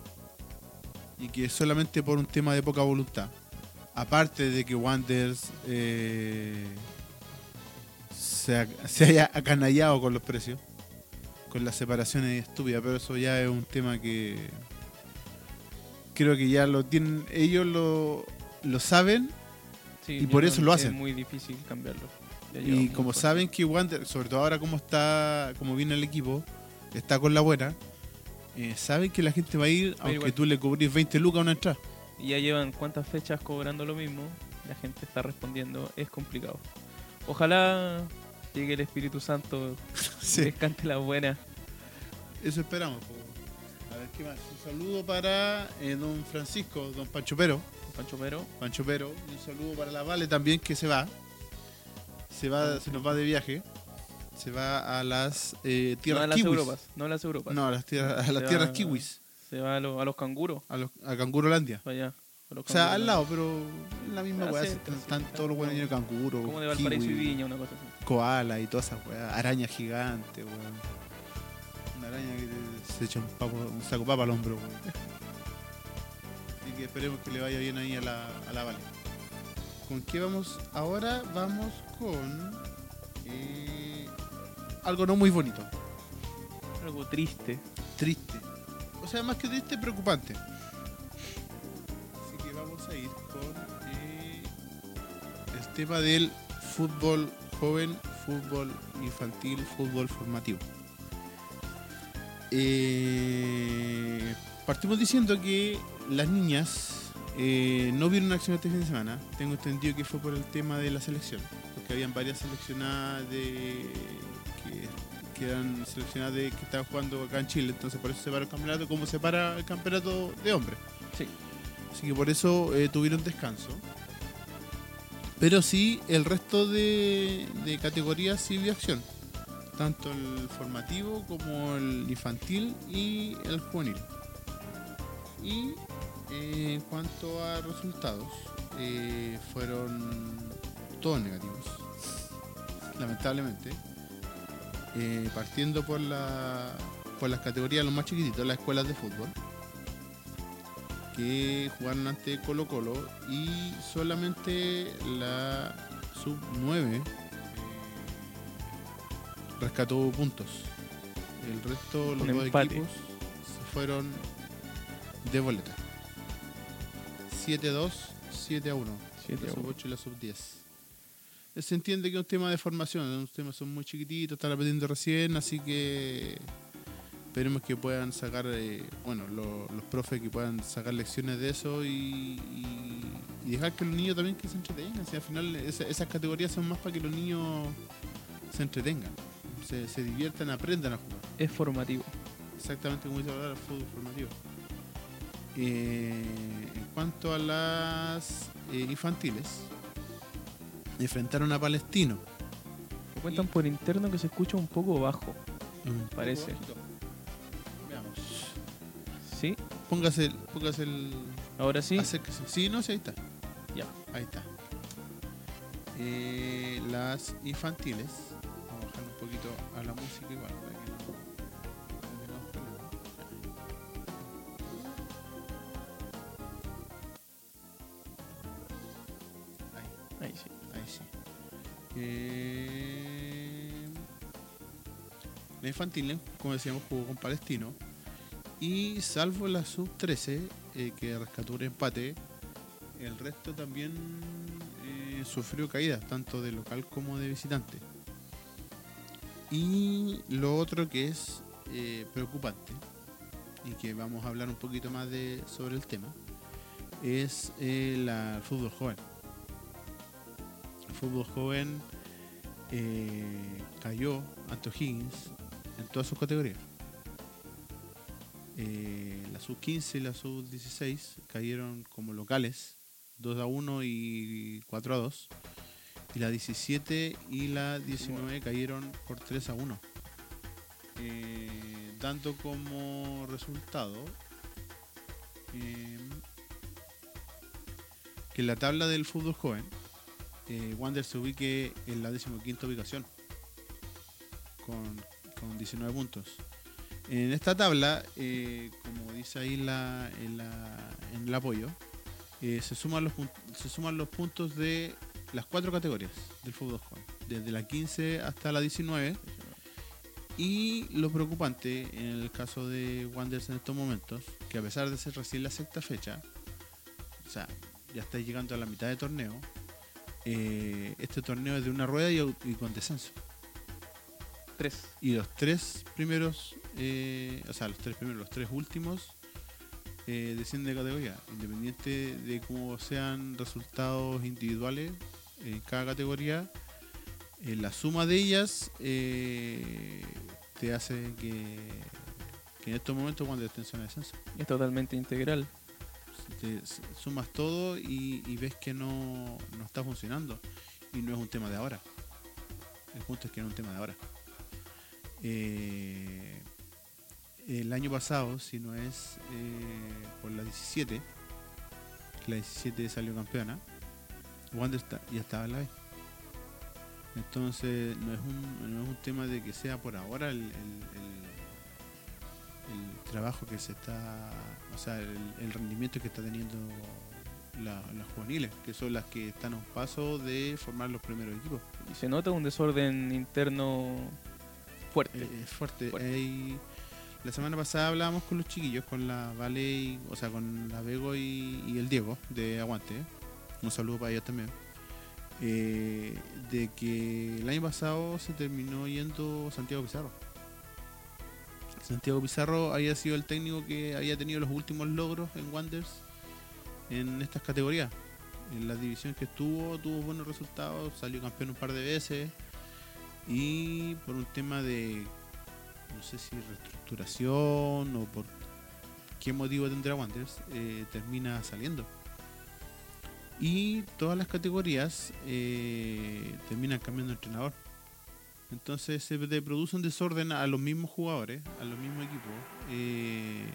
Y que es solamente por un tema de poca voluntad. Aparte de que Wanderers eh, se, ha- se haya acanallado con los precios, con las separaciones estúpidas, pero eso ya es un tema que creo que ya lo tienen, ellos lo, lo saben Sí, Y por eso no- lo Es hacen. muy difícil cambiarlo. Y como saben que Wander, sobre todo ahora como está, como viene el equipo, está con la buena, eh, saben que la gente va a ir aunque igual. tú le cubrís 20 lucas a una entrada. Y ya llevan cuántas fechas cobrando lo mismo. La gente está respondiendo. Es complicado. Ojalá llegue el Espíritu Santo y les cante la buena. Eso esperamos. po. A ver qué más. Un saludo para eh, don Francisco, don Pancho Pero, Pancho Pero. Pancho Pero, y un saludo para la Vale también que se va. Se va, se nos va de viaje. Se va a las eh, No tierras a las kiwis. Europas. No a las Europas. No, a las tierras, a las tierras va- kiwis, Se va a, lo- a los canguros. a, los, a Cangurolandia. para allá. a los O sea, al lado, pero en la misma Ah, weá. están, están está todos los buenos llenos de canguro, Como de Valparaíso y Viña, una cosa así. koala y todas esas weas. Araña gigante, weón. Una araña que te- se echa un, papo, un saco papa al hombro, weón. Así que esperemos que le vaya bien ahí a la, a la Vale. ¿Con qué vamos ahora? Vamos con eh, algo no muy bonito. Algo triste. Triste. O sea, más que triste, preocupante. Así que vamos a ir con eh, el tema del fútbol joven, fútbol infantil, fútbol formativo. Eh, partimos diciendo que las niñas eh, no vieron acción este fin de semana. Tengo entendido que fue por el tema de la selección, porque habían varias seleccionadas de que, que eran seleccionadas de que estaban jugando acá en Chile, entonces por eso se para el campeonato como se para el campeonato de hombres. Sí. Así que por eso eh, tuvieron descanso. Pero sí, el resto de, de categorías sí vio acción. tanto el formativo como el infantil y el juvenil. Y eh, en cuanto a resultados, eh, fueron todos negativos, lamentablemente. Eh, partiendo por, la, por las categorías, los más chiquititos, las escuelas de fútbol, que jugaron ante Colo Colo y solamente la sub 9 rescató puntos. El resto, los dos equipos se fueron de boleta. 7-2, 7-1. Siete La sub uno. 8 y la sub 10. Se entiende que es un tema de formación, los temas son muy chiquititos, están aprendiendo recién, así que esperemos que puedan sacar, eh, bueno, lo- los profes que puedan sacar lecciones de eso y, y- y dejar que los niños también que se entretengan. Si al final esa- esas categorías son más para que los niños se entretengan, se, se diviertan, aprendan a jugar. Es formativo. Exactamente como dice ahora el fútbol formativo. Eh, en cuanto a las eh, infantiles, enfrentaron a Palestino. Me cuentan por interno que se escucha un poco bajo. Un Parece. poco. Veamos. ¿Sí? Póngase, el- póngase el. Ahora sí. acérquese. Sí, no, sí, ahí está. Ya. Ahí está. Eh, las infantiles. Vamos a bajar un poquito a la música igual. La infantil, como decíamos, jugó con Palestino. Y salvo la sub-13, eh, que rescató un empate, el resto también eh, sufrió caídas, tanto de local como de visitante. Y lo otro que es eh, preocupante, y que vamos a hablar un poquito más de, sobre el tema, es eh, el fútbol joven el fútbol joven eh, cayó ante O'Higgins en todas sus categorías. Eh, la sub 15 y la sub 16 cayeron como locales 2 a 1 y 4 a 2 y la 17 y la 19 cayeron por 3 a 1 Eh, dando como resultado eh, que en la tabla del fútbol joven eh, Wander se ubique en la decimoquinta ubicación con, con 19 puntos. En esta tabla, eh, como dice ahí la- en, la- en el apoyo, eh, se, suman los, se suman los puntos de las cuatro categorías del fútbol joven, desde la 15 hasta la 19. Y lo preocupante en el caso de Wanderers en estos momentos, que a pesar de ser recién la sexta fecha, o sea, ya está llegando a la mitad de torneo, eh, este torneo es de una rueda y con descenso. Tres. Y los tres primeros, eh, o sea, los tres primeros, los tres últimos, eh, descienden de categoría. Independiente de cómo sean resultados individuales en cada categoría, eh, la suma de ellas te hace que, que en estos momentos cuando zona de descenso Es totalmente integral. te sumas todo y, y ves que no, no está funcionando. Y no es un tema de ahora. El punto es que no es un tema de ahora. Eh, el año pasado, si no es eh, por la 17, que la 17 salió campeona, Wander está- ya estaba en la B. Entonces, no es, un, no es un tema de que sea por ahora el, el- trabajo que se está, o sea, el, rendimiento que está teniendo la- las juveniles, que son las que están a un paso de formar los primeros equipos. Y se nota un desorden interno fuerte. Eh, Es fuerte. La semana pasada hablábamos con los chiquillos, con la Vale, y- o sea, con la Vego y, y el Diego de Aguante. Un saludo para ellos también. Eh, de que el año pasado se terminó yendo Santiago Pizarro. Santiago Pizarro había sido el técnico que había tenido los últimos logros en Wanders en estas categorías. En la división que estuvo, tuvo buenos resultados, salió campeón un par de veces y por un tema de no sé si reestructuración o por qué motivo tendrá Wanderers eh, termina saliendo y todas las categorías eh, terminan cambiando de entrenador Entonces se produce un desorden a los mismos jugadores, a los mismos equipos, eh,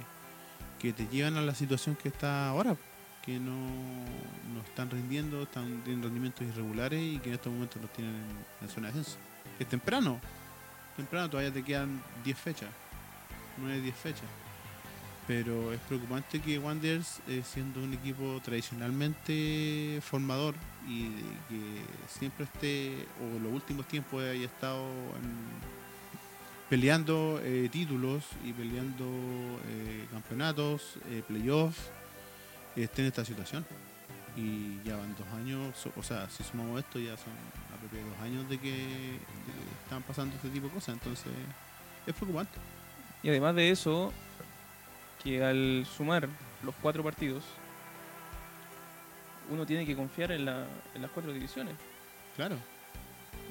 que te llevan a la situación que está ahora, que no, no están rindiendo, están teniendo rendimientos irregulares y que en estos momentos los tienen en, en zona de ascenso. Es temprano, temprano, todavía te quedan 10 fechas, 9, 10 fechas. Pero es preocupante que Wanderers, eh, siendo un equipo tradicionalmente formador y que siempre esté, o en los últimos tiempos haya estado peleando eh, títulos y peleando eh, campeonatos, playoffs, esté en esta situación. Y ya van dos años, o sea, si sumamos esto, ya son apropiados dos años de que, de que están pasando este tipo de cosas. Entonces, es preocupante. Y además de eso, que al sumar los cuatro partidos, uno tiene que confiar en, la- en las cuatro divisiones. Claro.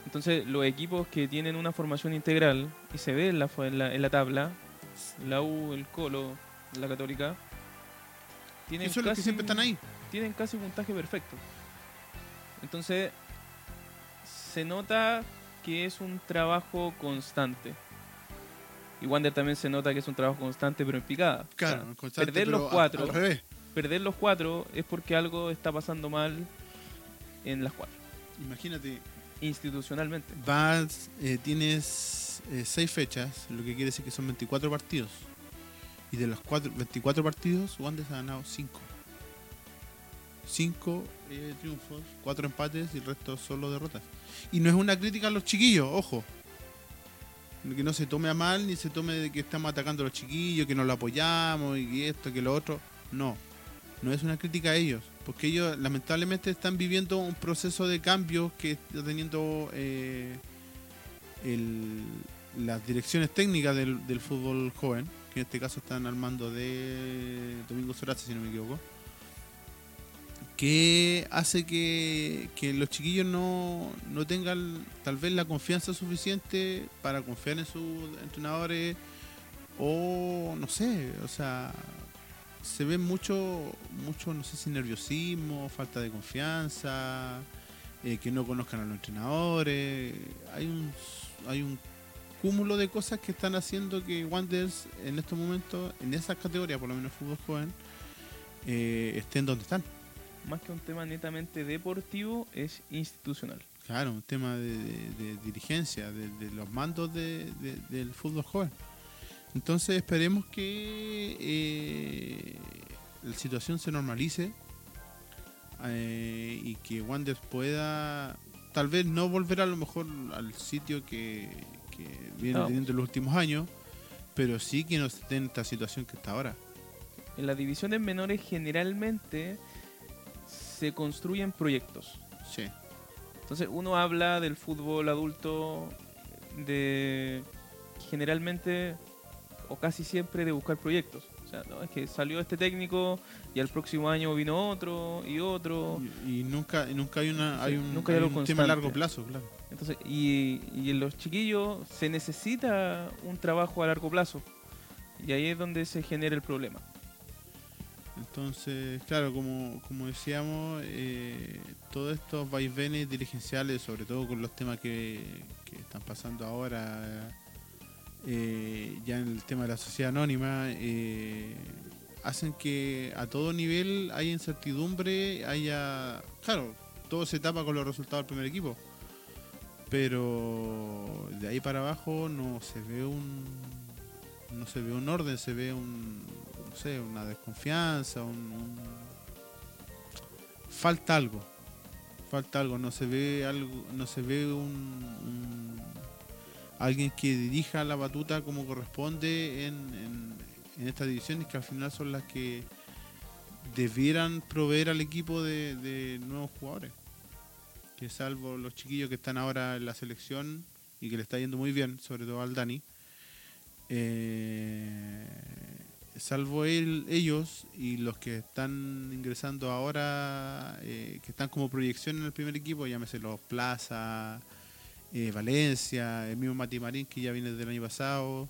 Entonces, los equipos que tienen una formación integral y se ve en la, fu- en la, en la tabla, la U, el Colo, la Católica, tienen Que que casi- siempre están ahí. tienen casi puntaje perfecto. Entonces, se nota que es un trabajo constante. Y Wander también se nota que es un trabajo constante, pero en picada. O Claro, sea, constante, perder pero los cuatro, Al revés. perder los cuatro es porque algo está pasando mal en las cuatro, Imagínate, institucionalmente. vas, eh, tienes eh, seis fechas, lo que quiere decir que son 24 partidos. Y de los cuatro, 24 partidos, Wanderers ha ganado 5. 5 triunfos, 4 empates y el resto solo derrotas. Y no es una crítica a los chiquillos, ojo. Que no se tome a mal ni se tome de que estamos atacando a los chiquillos, que no lo apoyamos y esto, que lo otro. No, no es una crítica a ellos. Porque ellos lamentablemente están viviendo un proceso de cambio que está teniendo eh, el- las direcciones técnicas del, fútbol joven, que en este caso están al mando de Domingo Soraza, si no me equivoco, que hace que, que los chiquillos no, no tengan tal vez la confianza suficiente para confiar en sus entrenadores o no sé, o sea, se ve mucho, mucho, no sé si nerviosismo, falta de confianza, eh, que no conozcan a los entrenadores. Hay un, hay un cúmulo de cosas que están haciendo que Wanderers en estos momentos, en esas categorías, por lo menos fútbol joven, eh, estén donde están. Más que un tema netamente deportivo, es institucional. Claro, un tema de, de- de dirigencia, de, de los mandos de- de- del fútbol joven. Entonces esperemos que eh, la situación se normalice eh, y que Wanderers pueda tal vez no volver a lo mejor al sitio que, que viene No. teniendo en los últimos años, pero sí que no esté en esta situación que está ahora. En las divisiones menores generalmente se construyen proyectos. Sí, Entonces uno habla del fútbol adulto de generalmente o casi siempre de buscar proyectos. O sea, no, es que salió este técnico y al próximo año vino otro y otro. y, y nunca, y nunca hay una hay un, nunca hay hay un tema a largo plazo, claro. Entonces, y, y en los chiquillos se necesita un trabajo a largo plazo. Y ahí es donde se genera el problema. Entonces, claro, como, como decíamos, eh, todos estos vaivenes dirigenciales, sobre todo con los temas que, que están pasando ahora, eh, ya en el tema de la sociedad anónima, eh, hacen que a todo nivel haya incertidumbre, haya... Claro, todo se tapa con los resultados del primer equipo, pero de ahí para abajo no se ve un... No se ve un orden, se ve un, sé, una desconfianza, un, falta algo, falta algo, no se ve algo, no se ve un, alguien que dirija la batuta como corresponde en, estas divisiones que al final son las que debieran proveer al equipo de, de nuevos jugadores. Que salvo los chiquillos que están ahora en la selección y que le está yendo muy bien, sobre todo al Dani, eh, salvo él, ellos y los que están ingresando ahora, eh, que están como proyección en el primer equipo, llámese los Plaza, eh, Valencia, el mismo Mati Marín que ya viene del año pasado.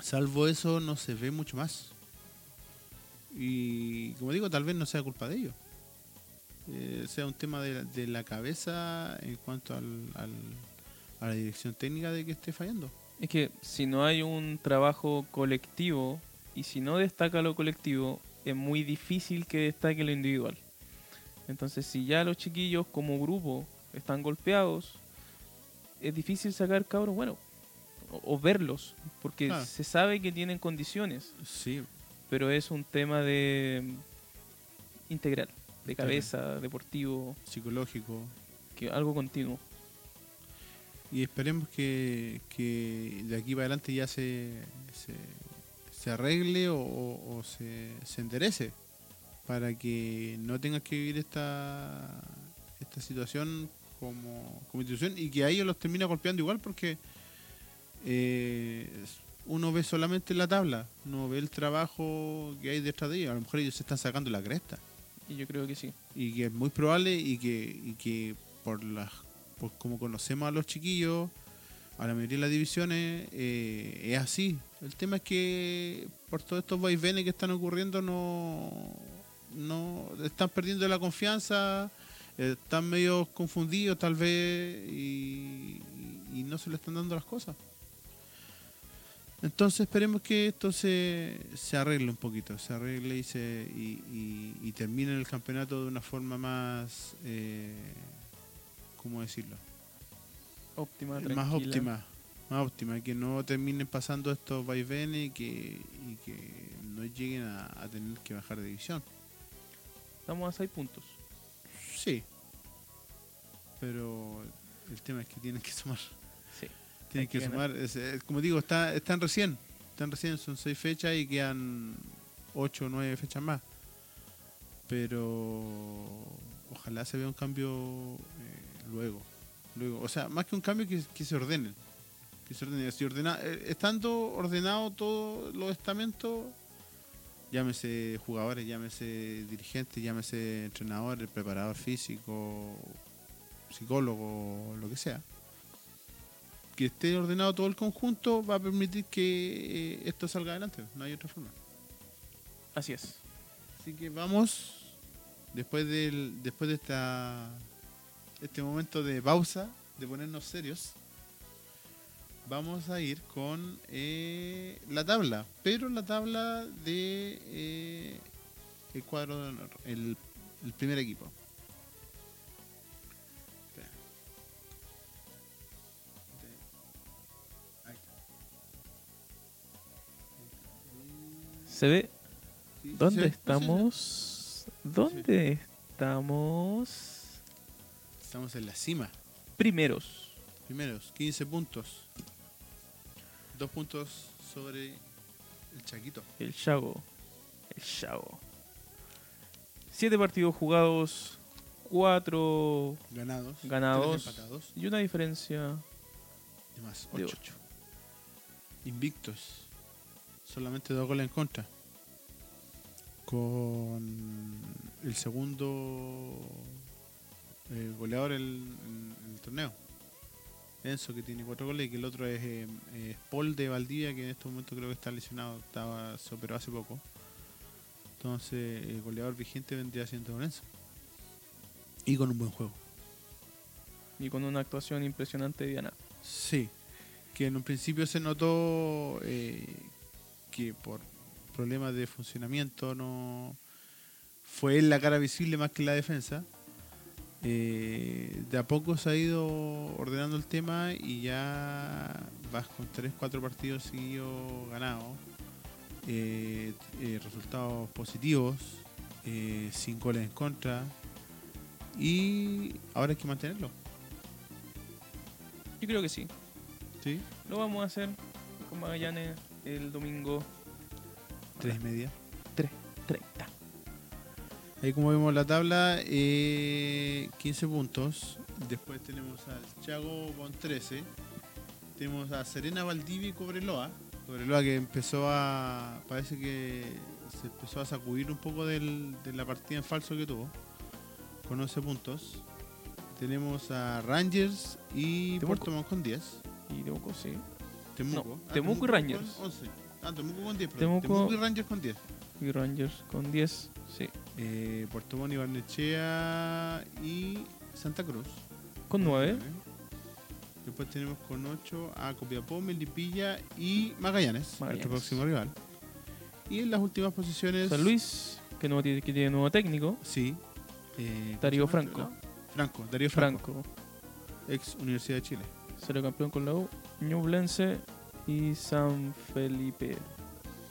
Salvo eso, no se ve mucho más. Y como digo, tal vez no sea culpa de ellos. Eh, sea un tema de, la- cabeza en cuanto al, a la dirección técnica de que esté fallando. Es que si no hay un trabajo colectivo y si no destaca lo colectivo, es muy difícil que destaque lo individual. Entonces, si ya los chiquillos como grupo están golpeados, es difícil sacar cabros bueno o, o verlos, porque Claro. se sabe que tienen condiciones, Sí, pero es un tema de integral, de cabeza, deportivo, psicológico. que algo continuo. Y esperemos que, que de aquí para adelante ya se, se, se arregle o, se, se enderece para que no tengas que vivir esta, esta situación como, como institución y que a ellos los termina golpeando igual porque eh, uno ve solamente la tabla, no ve el trabajo que hay detrás de ellos. A lo mejor ellos se están sacando la cresta Y yo creo que sí. y que es muy probable y que, y que por las por como conocemos a los chiquillos a la mayoría de las divisiones eh, es así. El tema es que por todos estos vaivenes que están ocurriendo no no están perdiendo la confianza están medio confundidos tal vez y, no se le están dando las cosas. Entonces esperemos que esto se, se arregle un poquito, se arregle y, se, y, y- y termine el campeonato de una forma más, eh, ¿cómo decirlo? Óptima, más tranquila. óptima, más óptima, que no terminen pasando estos vaivenes y que, y que no lleguen a, a tener que bajar de división. Estamos a 6 puntos. Sí, pero el tema es que tienen que sumar. Sí. Tienen que, que sumar. es- es- como digo, está, están recién. Están recién, son seis fechas y quedan ocho o nueve fechas más. Pero ojalá se vea un cambio eh, luego. luego. O sea, más que un cambio, que, que se ordenen. Que se ordenen. Si ordena, eh, estando ordenado todos los estamentos, llámese jugadores, llámese dirigentes, llámese entrenador, el preparador físico, psicólogo, lo que sea que esté ordenado todo el conjunto va a permitir que eh, esto salga adelante. No hay otra forma. Así es. Así que vamos, después del después de esta este momento de pausa, de ponernos serios, vamos a ir con eh, la tabla, pero la tabla de eh, el cuadro de honor, el, el primer equipo. ¿Se ve dónde estamos? ¿Dónde estamos? Estamos en la cima. Primeros. Primeros, 15 puntos. Dos puntos sobre el Chaquito. El Chago. El Chago. Siete partidos jugados. Cuatro Ganados. Ganados. empatados. y una diferencia Y más, de 8. ocho. Invictos. Solamente dos goles en contra. Con el segundo eh, goleador en, en- el torneo. Enzo que tiene cuatro goles y que el otro es eh, eh, Paul de Valdivia que en este momento creo que está lesionado, estaba, se operó hace poco. Entonces el goleador vigente vendría siendo Don Enzo. Y con un buen juego. Y con una actuación impresionante de Diana. Sí, que en un principio se notó eh, que por problemas de funcionamiento no fue él la cara visible más que la defensa. Eh, de a poco se ha ido ordenando el tema y ya vas con 3-4 partidos seguidos ganados, eh, eh, resultados positivos, eh, sin goles en contra y ahora hay que mantenerlo. Yo creo que sí. ¿sí? Lo vamos a hacer con Magallanes el domingo Tres y media. 3.30. Ahí como vemos la tabla, eh, 15 puntos. Después tenemos al Chago con 13. Tenemos a Serena Valdivia y Cobreloa. Cobreloa que empezó a... Parece que se empezó a sacudir un poco del- de la partida en falso que tuvo. Con 11 puntos. Tenemos a Rangers y Temuco. Puerto Montt con 10. Y Temuco, sí. Temuco. No, Temuco y Rangers. Con 11. Ah, Temuco con 10. perdón. Temuco- Temuco y Rangers con 10. Y Rangers con 10, sí. Eh, Puerto Montt y Barnechea y Santa Cruz. Con 9. Después tenemos con 8 a Copiapó, Melipilla y Magallanes, Magallanes. nuestro próximo rival. Y en las últimas posiciones. San Luis, que, no tiene, que tiene nuevo técnico. Sí. eh, Darío ¿cómo se llama? Franco. Franco, Darío Franco, Franco. ex Universidad de Chile. Salió campeón con la U. Ñublense y San Felipe.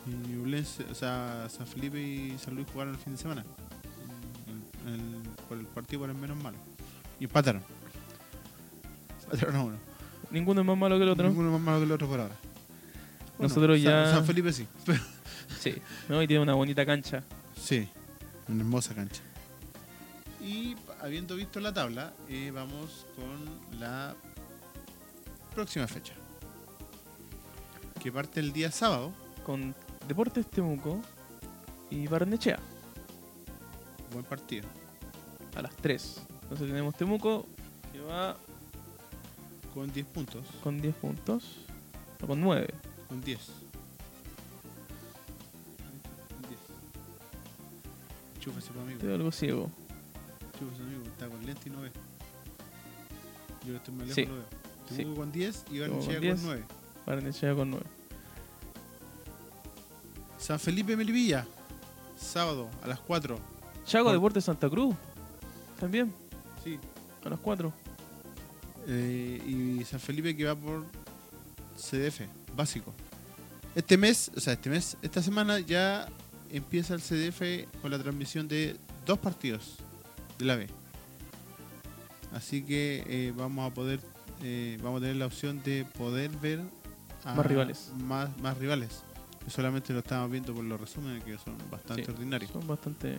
Y Ñublense, o sea, San Felipe y San Luis jugaron el fin de semana. El- por el partido por el menos malo. Y empataron. Empataron a uno. Ninguno es más malo que el otro. Ninguno más malo que el otro por ahora. Nosotros ya- San Felipe sí. Sí. ¿no? Y tiene una bonita cancha. Sí, una hermosa cancha. Y habiendo visto la tabla, eh, vamos con la próxima fecha. Que parte el día sábado. Con Deportes Temuco y Barnechea Buen partido. a las 3. Entonces tenemos Temuco que va Con 10 puntos. con 10 puntos. O con 9. Con 10. Con 10. Chúfese, pues, amigo. Estoy algo ciego. Chúfese, amigo. Está con lente y no ve. Yo estoy más lejos, Sí. lo veo. Sí. Temuco con 10 y Barnechea con con 10. 9. Barnechea con 9. San Felipe Melivilla. Sábado a las 4. Chaco Por- Deportes Santa Cruz. También, Sí. a las 4. Eh, y San Felipe que va por CDF, básico. Este mes, o sea, este mes, esta semana ya empieza el CDF con la transmisión de dos partidos de la B. Así que eh, vamos a poder, eh, vamos a tener la opción de poder ver a Más rivales. Más, más rivales. Solamente lo estamos viendo por los resúmenes que son bastante Sí. ordinarios. Son bastante.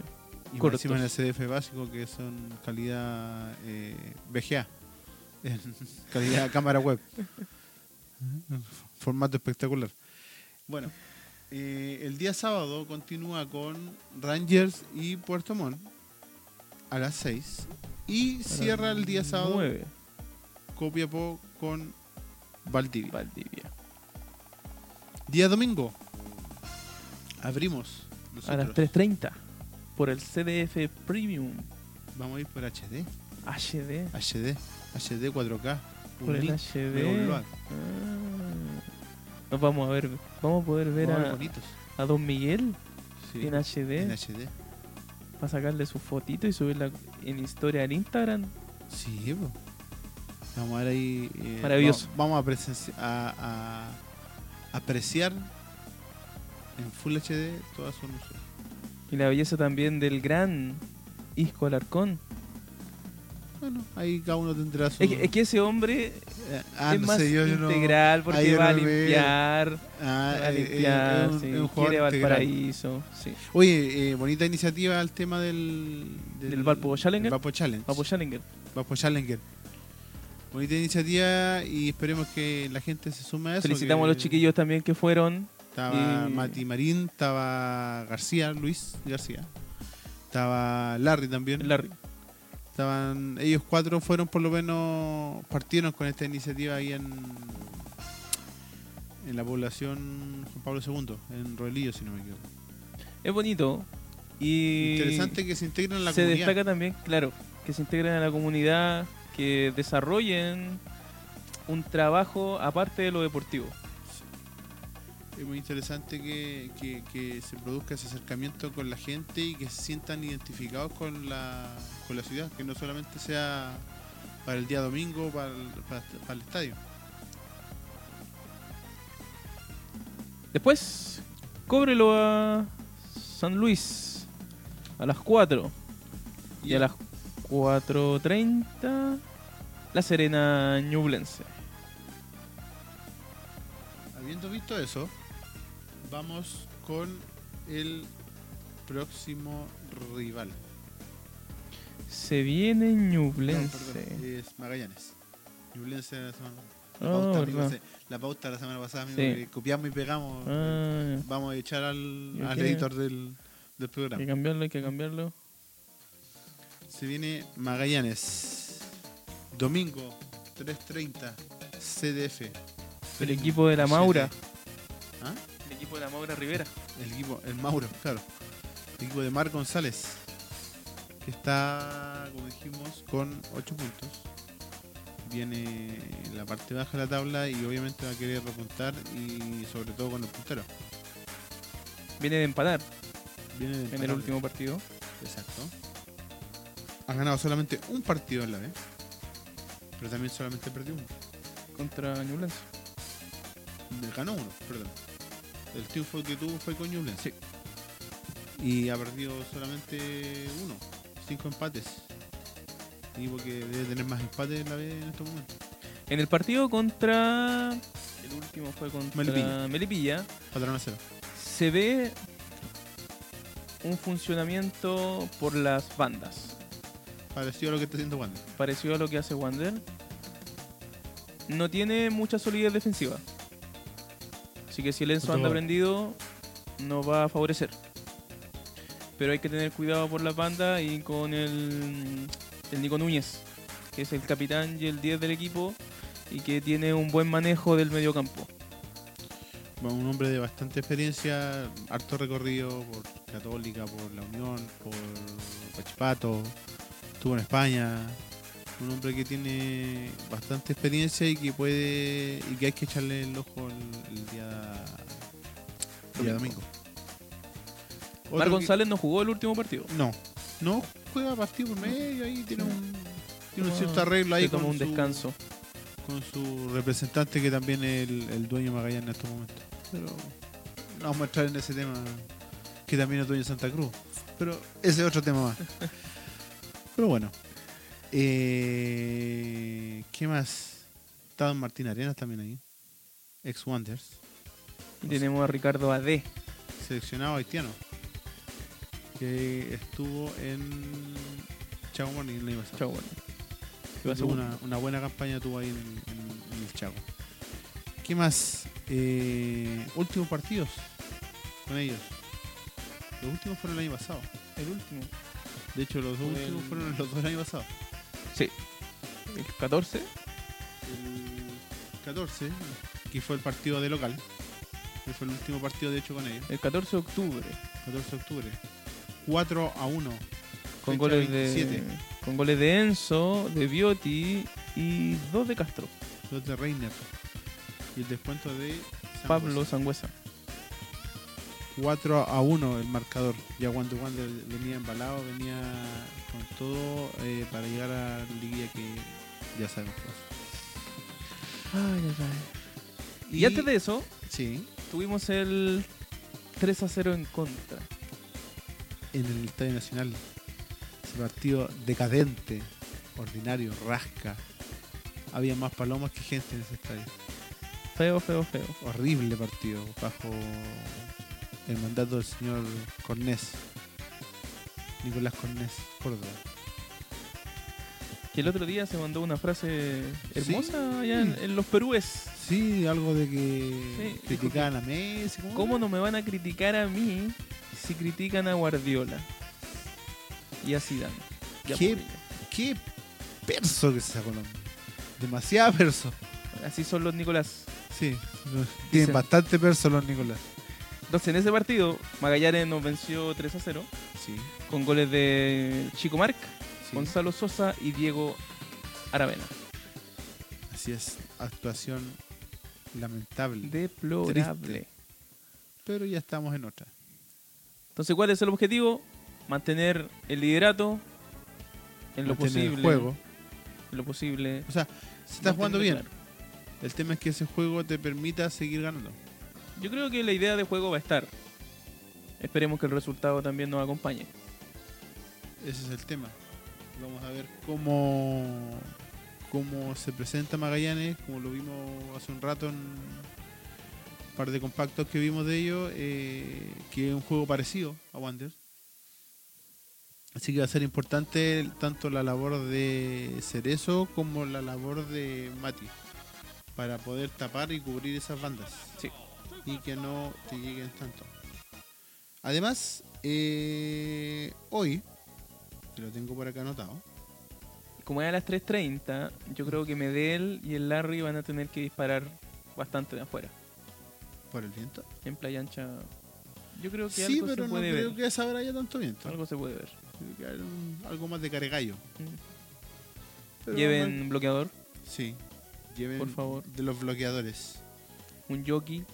Y más encima en el CDF básico que son calidad eh, VGA. Calidad cámara web. Formato espectacular. Bueno, eh, el día sábado continúa con Rangers y Puerto Montt a las 6. Y cierra el día sábado 9. Copiapó con Valdivia. Valdivia. Día domingo abrimos. A las nosotros. 3.30. Por el CDF Premium Vamos a ir por HD. HD. HD. HD 4K. Por el HD. Ah. Nos vamos a ver. Vamos a poder ver Vamos a a, Don Miguel Sí, en HD. en HD. Para sacarle su fotito y subirla en historia en Instagram. Sí, po. Vamos a ver ahí. eh, Maravilloso. va- Vamos a, a, a- apreciar en Full HD toda su hermosura. Y la belleza también del gran Isco Alarcón. Bueno, ahí cada uno tendrá su. Es que, es que ese hombre Eh, ah, es no más sé, yo- yo no- integral porque va a limpiar. Ah, va a eh, eh, limpiar, es un- sí, es un jugador quiere integral. Valparaíso. Sí. Oye, eh, bonita iniciativa el tema del. Del Valpo Challenger. del Valpo Challenge. Papo Challenger. Valpo Challenger. Bonita iniciativa y esperemos que la gente se sume a eso. Felicitamos a los chiquillos también que fueron. Estaba y- Mati Marín, estaba García, Luis García. Estaba Larry también. Larry. Estaban, ellos cuatro fueron por lo menos, partieron con esta iniciativa ahí en, en la población Juan Pablo II, en Roelillo, si no me equivoco. Es bonito. Y Interesante que se integren en la se comunidad. destaca también, claro, que se integren a la comunidad, que desarrollen un trabajo aparte de lo deportivo. Es muy interesante que, que- que se produzca ese acercamiento con la gente y que se sientan identificados con la, con la ciudad, que no solamente sea para el día domingo, para el, para- para el estadio. Después, cóbrelo a San Luis a las 4 y a las 4.30 La Serena Ñublense. Habiendo visto eso, vamos con el próximo rival. Se viene No, Ñublense. perdón, es Magallanes. Ñublense la semana la Ah, pauta, amigo, la pauta la semana pasada, amigo, Sí. que copiamos y pegamos. Ah, Vamos a echar al, ¿Y al editor del, del hay programa. que cambiarlo, hay que cambiarlo. Se viene Magallanes. Domingo, 3.30, CDF. El equipo de la Maura. ¿Ah? Equipo de la Maura Rivera. El equipo, el Mauro, claro. El equipo de Mar González. Que está, como dijimos, con 8 puntos. viene en la parte baja de la tabla y obviamente va a querer repuntar y sobre todo con el puntero. Viene de empatar Viene de en el empatar. último partido. Exacto. Ha ganado solamente un partido en la B, pero también solamente perdió uno. contra Ñublense. Ganó uno, perdón. El triunfo que tuvo fue con Ñublense. Sí. Y ha perdido solamente uno. Cinco empates. Y porque debe tener más empates en la B en estos momentos. En el partido contra. El último fue contra Melipilla. Melipilla. Patrón a cero. Se ve un funcionamiento por las bandas. Parecido a lo que está haciendo Wander. Parecido a lo que hace Wander. No tiene mucha solidez defensiva. Así que si el Enzo anda prendido, no va a favorecer. Pero hay que tener cuidado por las bandas y con el, el Nico Núñez, que es el capitán y el 10 del equipo y que tiene un buen manejo del medio campo. Bueno, un hombre de bastante experiencia, harto recorrido por Católica, por La Unión, por Pachipato, estuvo en España. Un hombre que tiene bastante experiencia y que puede y que hay que echarle el ojo el, el día, domingo. Otro Mar que- González no jugó el último partido. No, no juega partido por medio, ahí tiene un, tiene un Toma- cierto arreglo ahí con un su- descanso. con su representante que también es el, el dueño Magallanes en estos momentos. Pero no vamos a entrar en ese tema que también es dueño de Santa Cruz. Pero ese es otro tema más. Pero bueno. Eh, ¿Qué más? Está Don Martín Arenas también ahí. Ex Wonders. Y tenemos a Ricardo AD. Seleccionado haitiano. Que estuvo en Chago Morning el año pasado. Tuvo segundo. una, una buena campaña tuvo ahí en, en- en el Chaco. ¿Qué más? Eh, últimos partidos con ellos. Los últimos fueron el año pasado. El último. De hecho, los dos últimos el- fueron los dos del año pasado. Sí. El 14. El 14, que fue el partido de local. Que fue el último partido, de hecho, con ellos. El 14 de octubre. 14 de octubre. 4 a 1. Con goles de. 27. Con goles de Enzo, de Bioti y dos de Castro. Dos de Reiner. Y el descuento de Pablo Sangüesa. 4 a 1 el marcador. Ya cuando Wander venía embalado, venía con todo eh, para llegar a la liguilla que ya sabemos. Ay, ay, ay. Y antes de eso, Sí, tuvimos el 3 a 0 en contra. en el Estadio Nacional. Ese partido decadente, ordinario, rasca. Había más palomas que gente en ese estadio. Feo, feo, feo. Horrible partido bajo el mandato del señor Cornés. Nicolás Cornés, Córdoba. Que el otro día se mandó una frase hermosa allá en, en los perúes. Sí, algo de que criticaban a Messi. ¿Cómo no me van a criticar a mí si critican a Guardiola? Y a Zidane. Y a ¿Qué? Mourinho. Qué perso que se sacó. Demasiado perso. Así son los Nicolás. Sí, tienen Dicen- bastante perso los Nicolás. Entonces en ese partido Magallanes nos venció 3 a 0 Sí, con goles de Chico Marc, sí. Gonzalo Sosa y Diego Aravena. Así es, actuación lamentable. Deplorable. Triste. Pero ya estamos en otra. Entonces, ¿cuál es el objetivo? Mantener el liderato en lo Mantener el posible. juego. En lo posible. O sea, se está jugando bien. claro. El tema es que ese juego te permita seguir ganando. Yo creo que la idea de juego va a estar. Esperemos que el resultado también nos acompañe. Ese es el tema. Vamos a ver cómo, cómo se presenta Magallanes, como lo vimos hace un rato en un par de compactos que vimos de ellos, eh, que es un juego parecido a Wander. Así que va a ser importante tanto la labor de Cerezo como la labor de Mati para poder tapar y cubrir esas bandas. Sí. Y que no te lleguen tanto. Además, eh, hoy, que lo tengo por acá anotado, Como es a las 3.30, yo creo que Medel y el Larry van a tener que disparar bastante de afuera. por el viento. En Playa Ancha. Yo creo que Sí, algo pero se no puede creo ver. que a esa hora haya tanto viento. Algo se puede ver. Creo un- algo más de caregallo. Mm. Lleven bloqueador. Sí. Lleven Por favor. de los bloqueadores. Un jockey,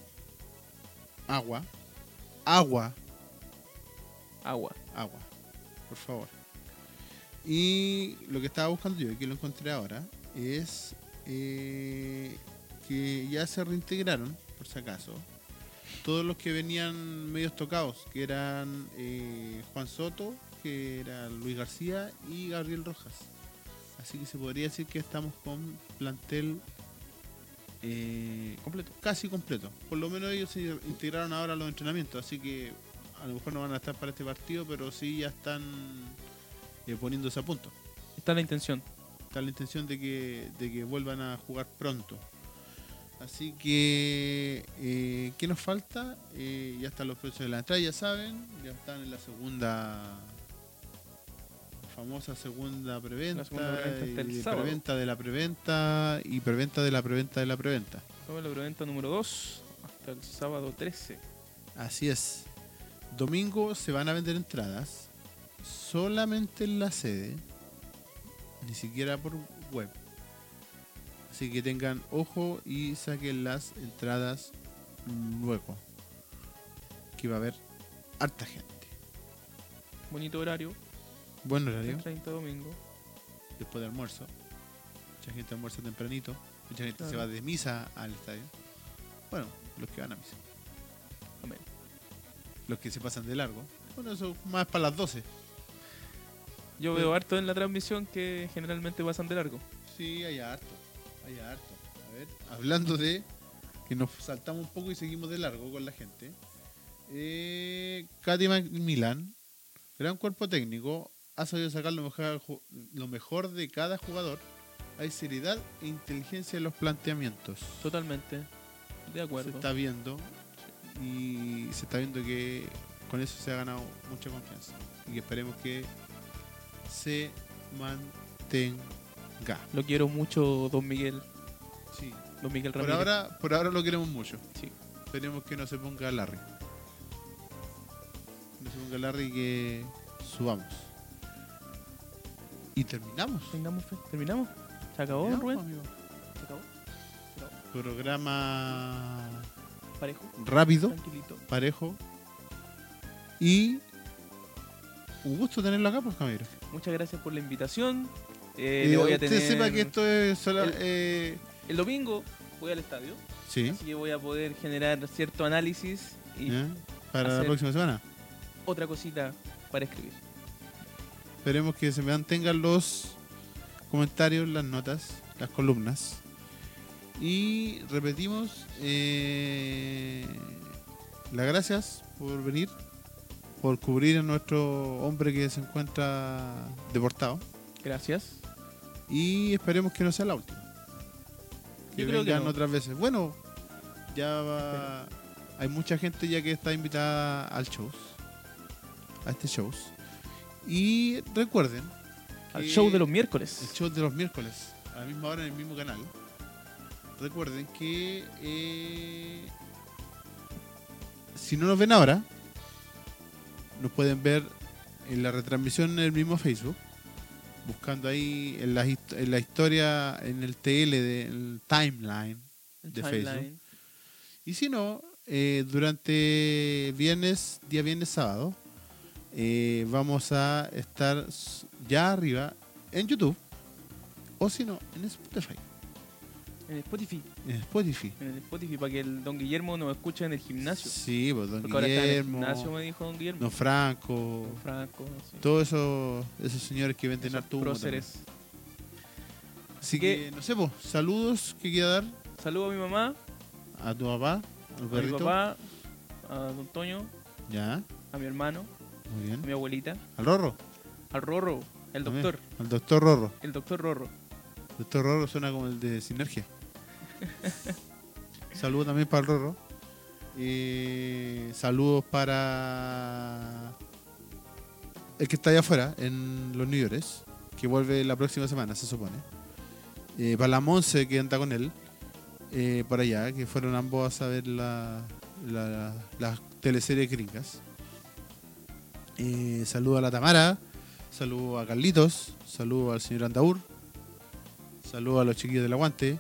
Agua. Agua. agua. Agua. Por favor. Y lo que estaba buscando yo, y que lo encontré ahora, es eh, que ya se reintegraron, por si acaso, todos los que venían medios tocados, que eran eh, Juan Soto, que era Luis García y Gabriel Rojas. Así que se podría decir que estamos con plantel eh, completo, casi completo. Por lo menos ellos se integraron ahora a los entrenamientos, así que a lo mejor no van a estar para este partido, pero sí ya están eh, poniéndose a punto. Está la intención. Está la intención de que, de que vuelvan a jugar pronto. Así que, eh, ¿qué nos falta? Eh, ya están los precios de la entrada, ya saben, ya están en la segunda, famosa segunda preventa, La segunda preventa y de la preventa y preventa de la preventa de la preventa. Toma la preventa número 2 hasta el sábado 13. Así es. Domingo se van a vender entradas solamente en la sede, ni siquiera por web. Así que tengan ojo y saquen las entradas luego. Que va a haber harta gente. Bonito horario, Buen el horario, 30 domingo. después de almuerzo. Mucha gente almuerza tempranito. Mucha gente se va de misa al estadio. Bueno, los que van a misa. Amén. Los que se pasan de largo. Bueno, eso más para las 12. Yo veo harto en la transmisión que generalmente pasan de largo. Sí, hay harto. Hay harto. A ver, hablando de que nos saltamos un poco y seguimos de largo con la gente. Eh, Katy Milan, gran cuerpo técnico, ha sabido sacar lo mejor, lo mejor de cada jugador. Hay seriedad e inteligencia en los planteamientos. Totalmente. De acuerdo. Se está viendo y se está viendo que con eso se ha ganado mucha confianza. Y que esperemos que se mantenga. Lo quiero mucho, don Miguel. Sí, Don Miguel Por Ramírez. ahora, por ahora lo queremos mucho. Sí. Esperemos que no se ponga Larry. No se ponga Larry y que subamos. Y terminamos. Tengamos fe. ¿Terminamos? ¿Se acabó, Ya, Rubén? amigo. ¿Se acabó? Programa Parejo. rápido, Tranquilito. parejo. Y un gusto tenerlo acá, pues, Camilo. Muchas gracias por la invitación. Eh, le voy a usted sepa que esto es sola- el- eh, El domingo voy al estadio, sí, así que voy a poder generar cierto análisis y ¿eh? para la próxima semana. otra cosita para escribir. Esperemos que se mantengan los comentarios, las notas, las columnas. Y repetimos eh, las gracias por venir, por cubrir a nuestro hombre que se encuentra deportado. Gracias. Y esperemos que no sea la última. Que Yo creo que no. otras veces. Bueno, ya va- hay mucha gente ya que está invitada al show. A este show. Y recuerden. Al show de los El miércoles. show de los miércoles. A la misma hora en el mismo canal. Recuerden que eh, si no nos ven ahora, nos pueden ver en la retransmisión en el mismo Facebook. Buscando ahí en la, hist- en la historia, en el TL, de, en el timeline. El de timeline. Facebook. Y si no, eh, durante viernes, día viernes, sábado, eh, vamos a estar ya arriba en YouTube. O si no, en Spotify. En Spotify. En Spotify. En el Spotify para que el don Guillermo nos escuche en el gimnasio. Sí, pues don Porque ahora está en el Guillermo, gimnasio, me dijo don Guillermo. don Franco, Don Franco. sí. todos esos, esos señores que venden harto próceres. Así Que- que, no sé, pues, saludos que quiera dar Saludo a mi mamá, a tu papá, al a mi papá, a don Toño, Ya, a mi hermano, muy a bien. mi abuelita, Al Rorro. al Rorro, el doctor, Al doctor Rorro. el doctor Rorro. Doctor Rorro suena como el de Sinergia. Saludos también para el Rorro. Eh, saludos para el que está allá afuera, en los New Yorkers, que vuelve la próxima semana, se supone. Eh, para la Monse, que anda con él, eh, para allá, que fueron ambos a ver la, la, las teleseries gringas. Eh, saludo a la Tamara, saludo a Carlitos, saludo al señor Andaur, Saludos a los chiquillos del aguante.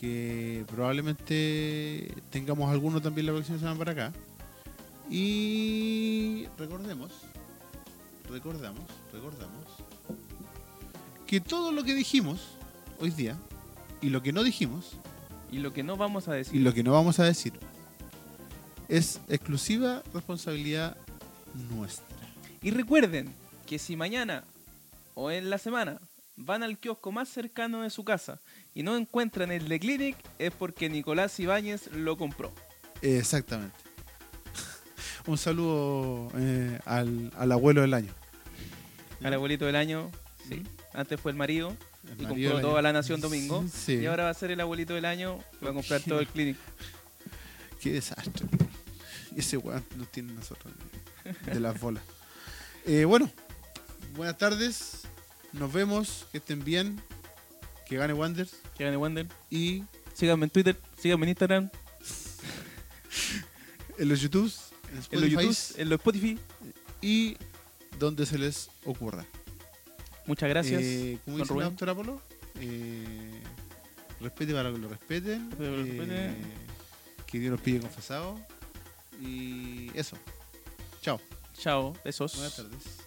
Que probablemente tengamos alguno también la próxima semana para acá. Y recordemos, recordamos, recordamos que todo lo que dijimos hoy día y lo que no dijimos Y lo que no vamos a y decir. lo que no vamos a decir es exclusiva responsabilidad nuestra. Y recuerden que si mañana o en la semana van al kiosco más cercano de su casa y no encuentran el de Clinic, es porque Nicolás Ibáñez lo compró. Exactamente. Un saludo eh, al, al abuelo del año. Al abuelito del año, sí. Antes fue el marido El y marido compró toda la Nación Domingo. Sí. Y ahora va a ser el abuelito del año, va a comprar todo el Clinic. Qué desastre. Y ese weón nos tiene nosotros de las bolas. Eh, bueno, buenas tardes. Nos vemos. Que estén bien. Que gane Wonders. Que gane Wander. Y Síganme en Twitter, síganme en Instagram, en los YouTubes, en los YouTube, en los Spotify. y donde se les ocurra. Muchas gracias. Eh, don dice Rubén. la doctora Polo, eh, respete para que lo respeten. Respete para que lo eh, respeten. que Dios nos pide confesado. Y eso. Chao. Chao, besos. Buenas tardes.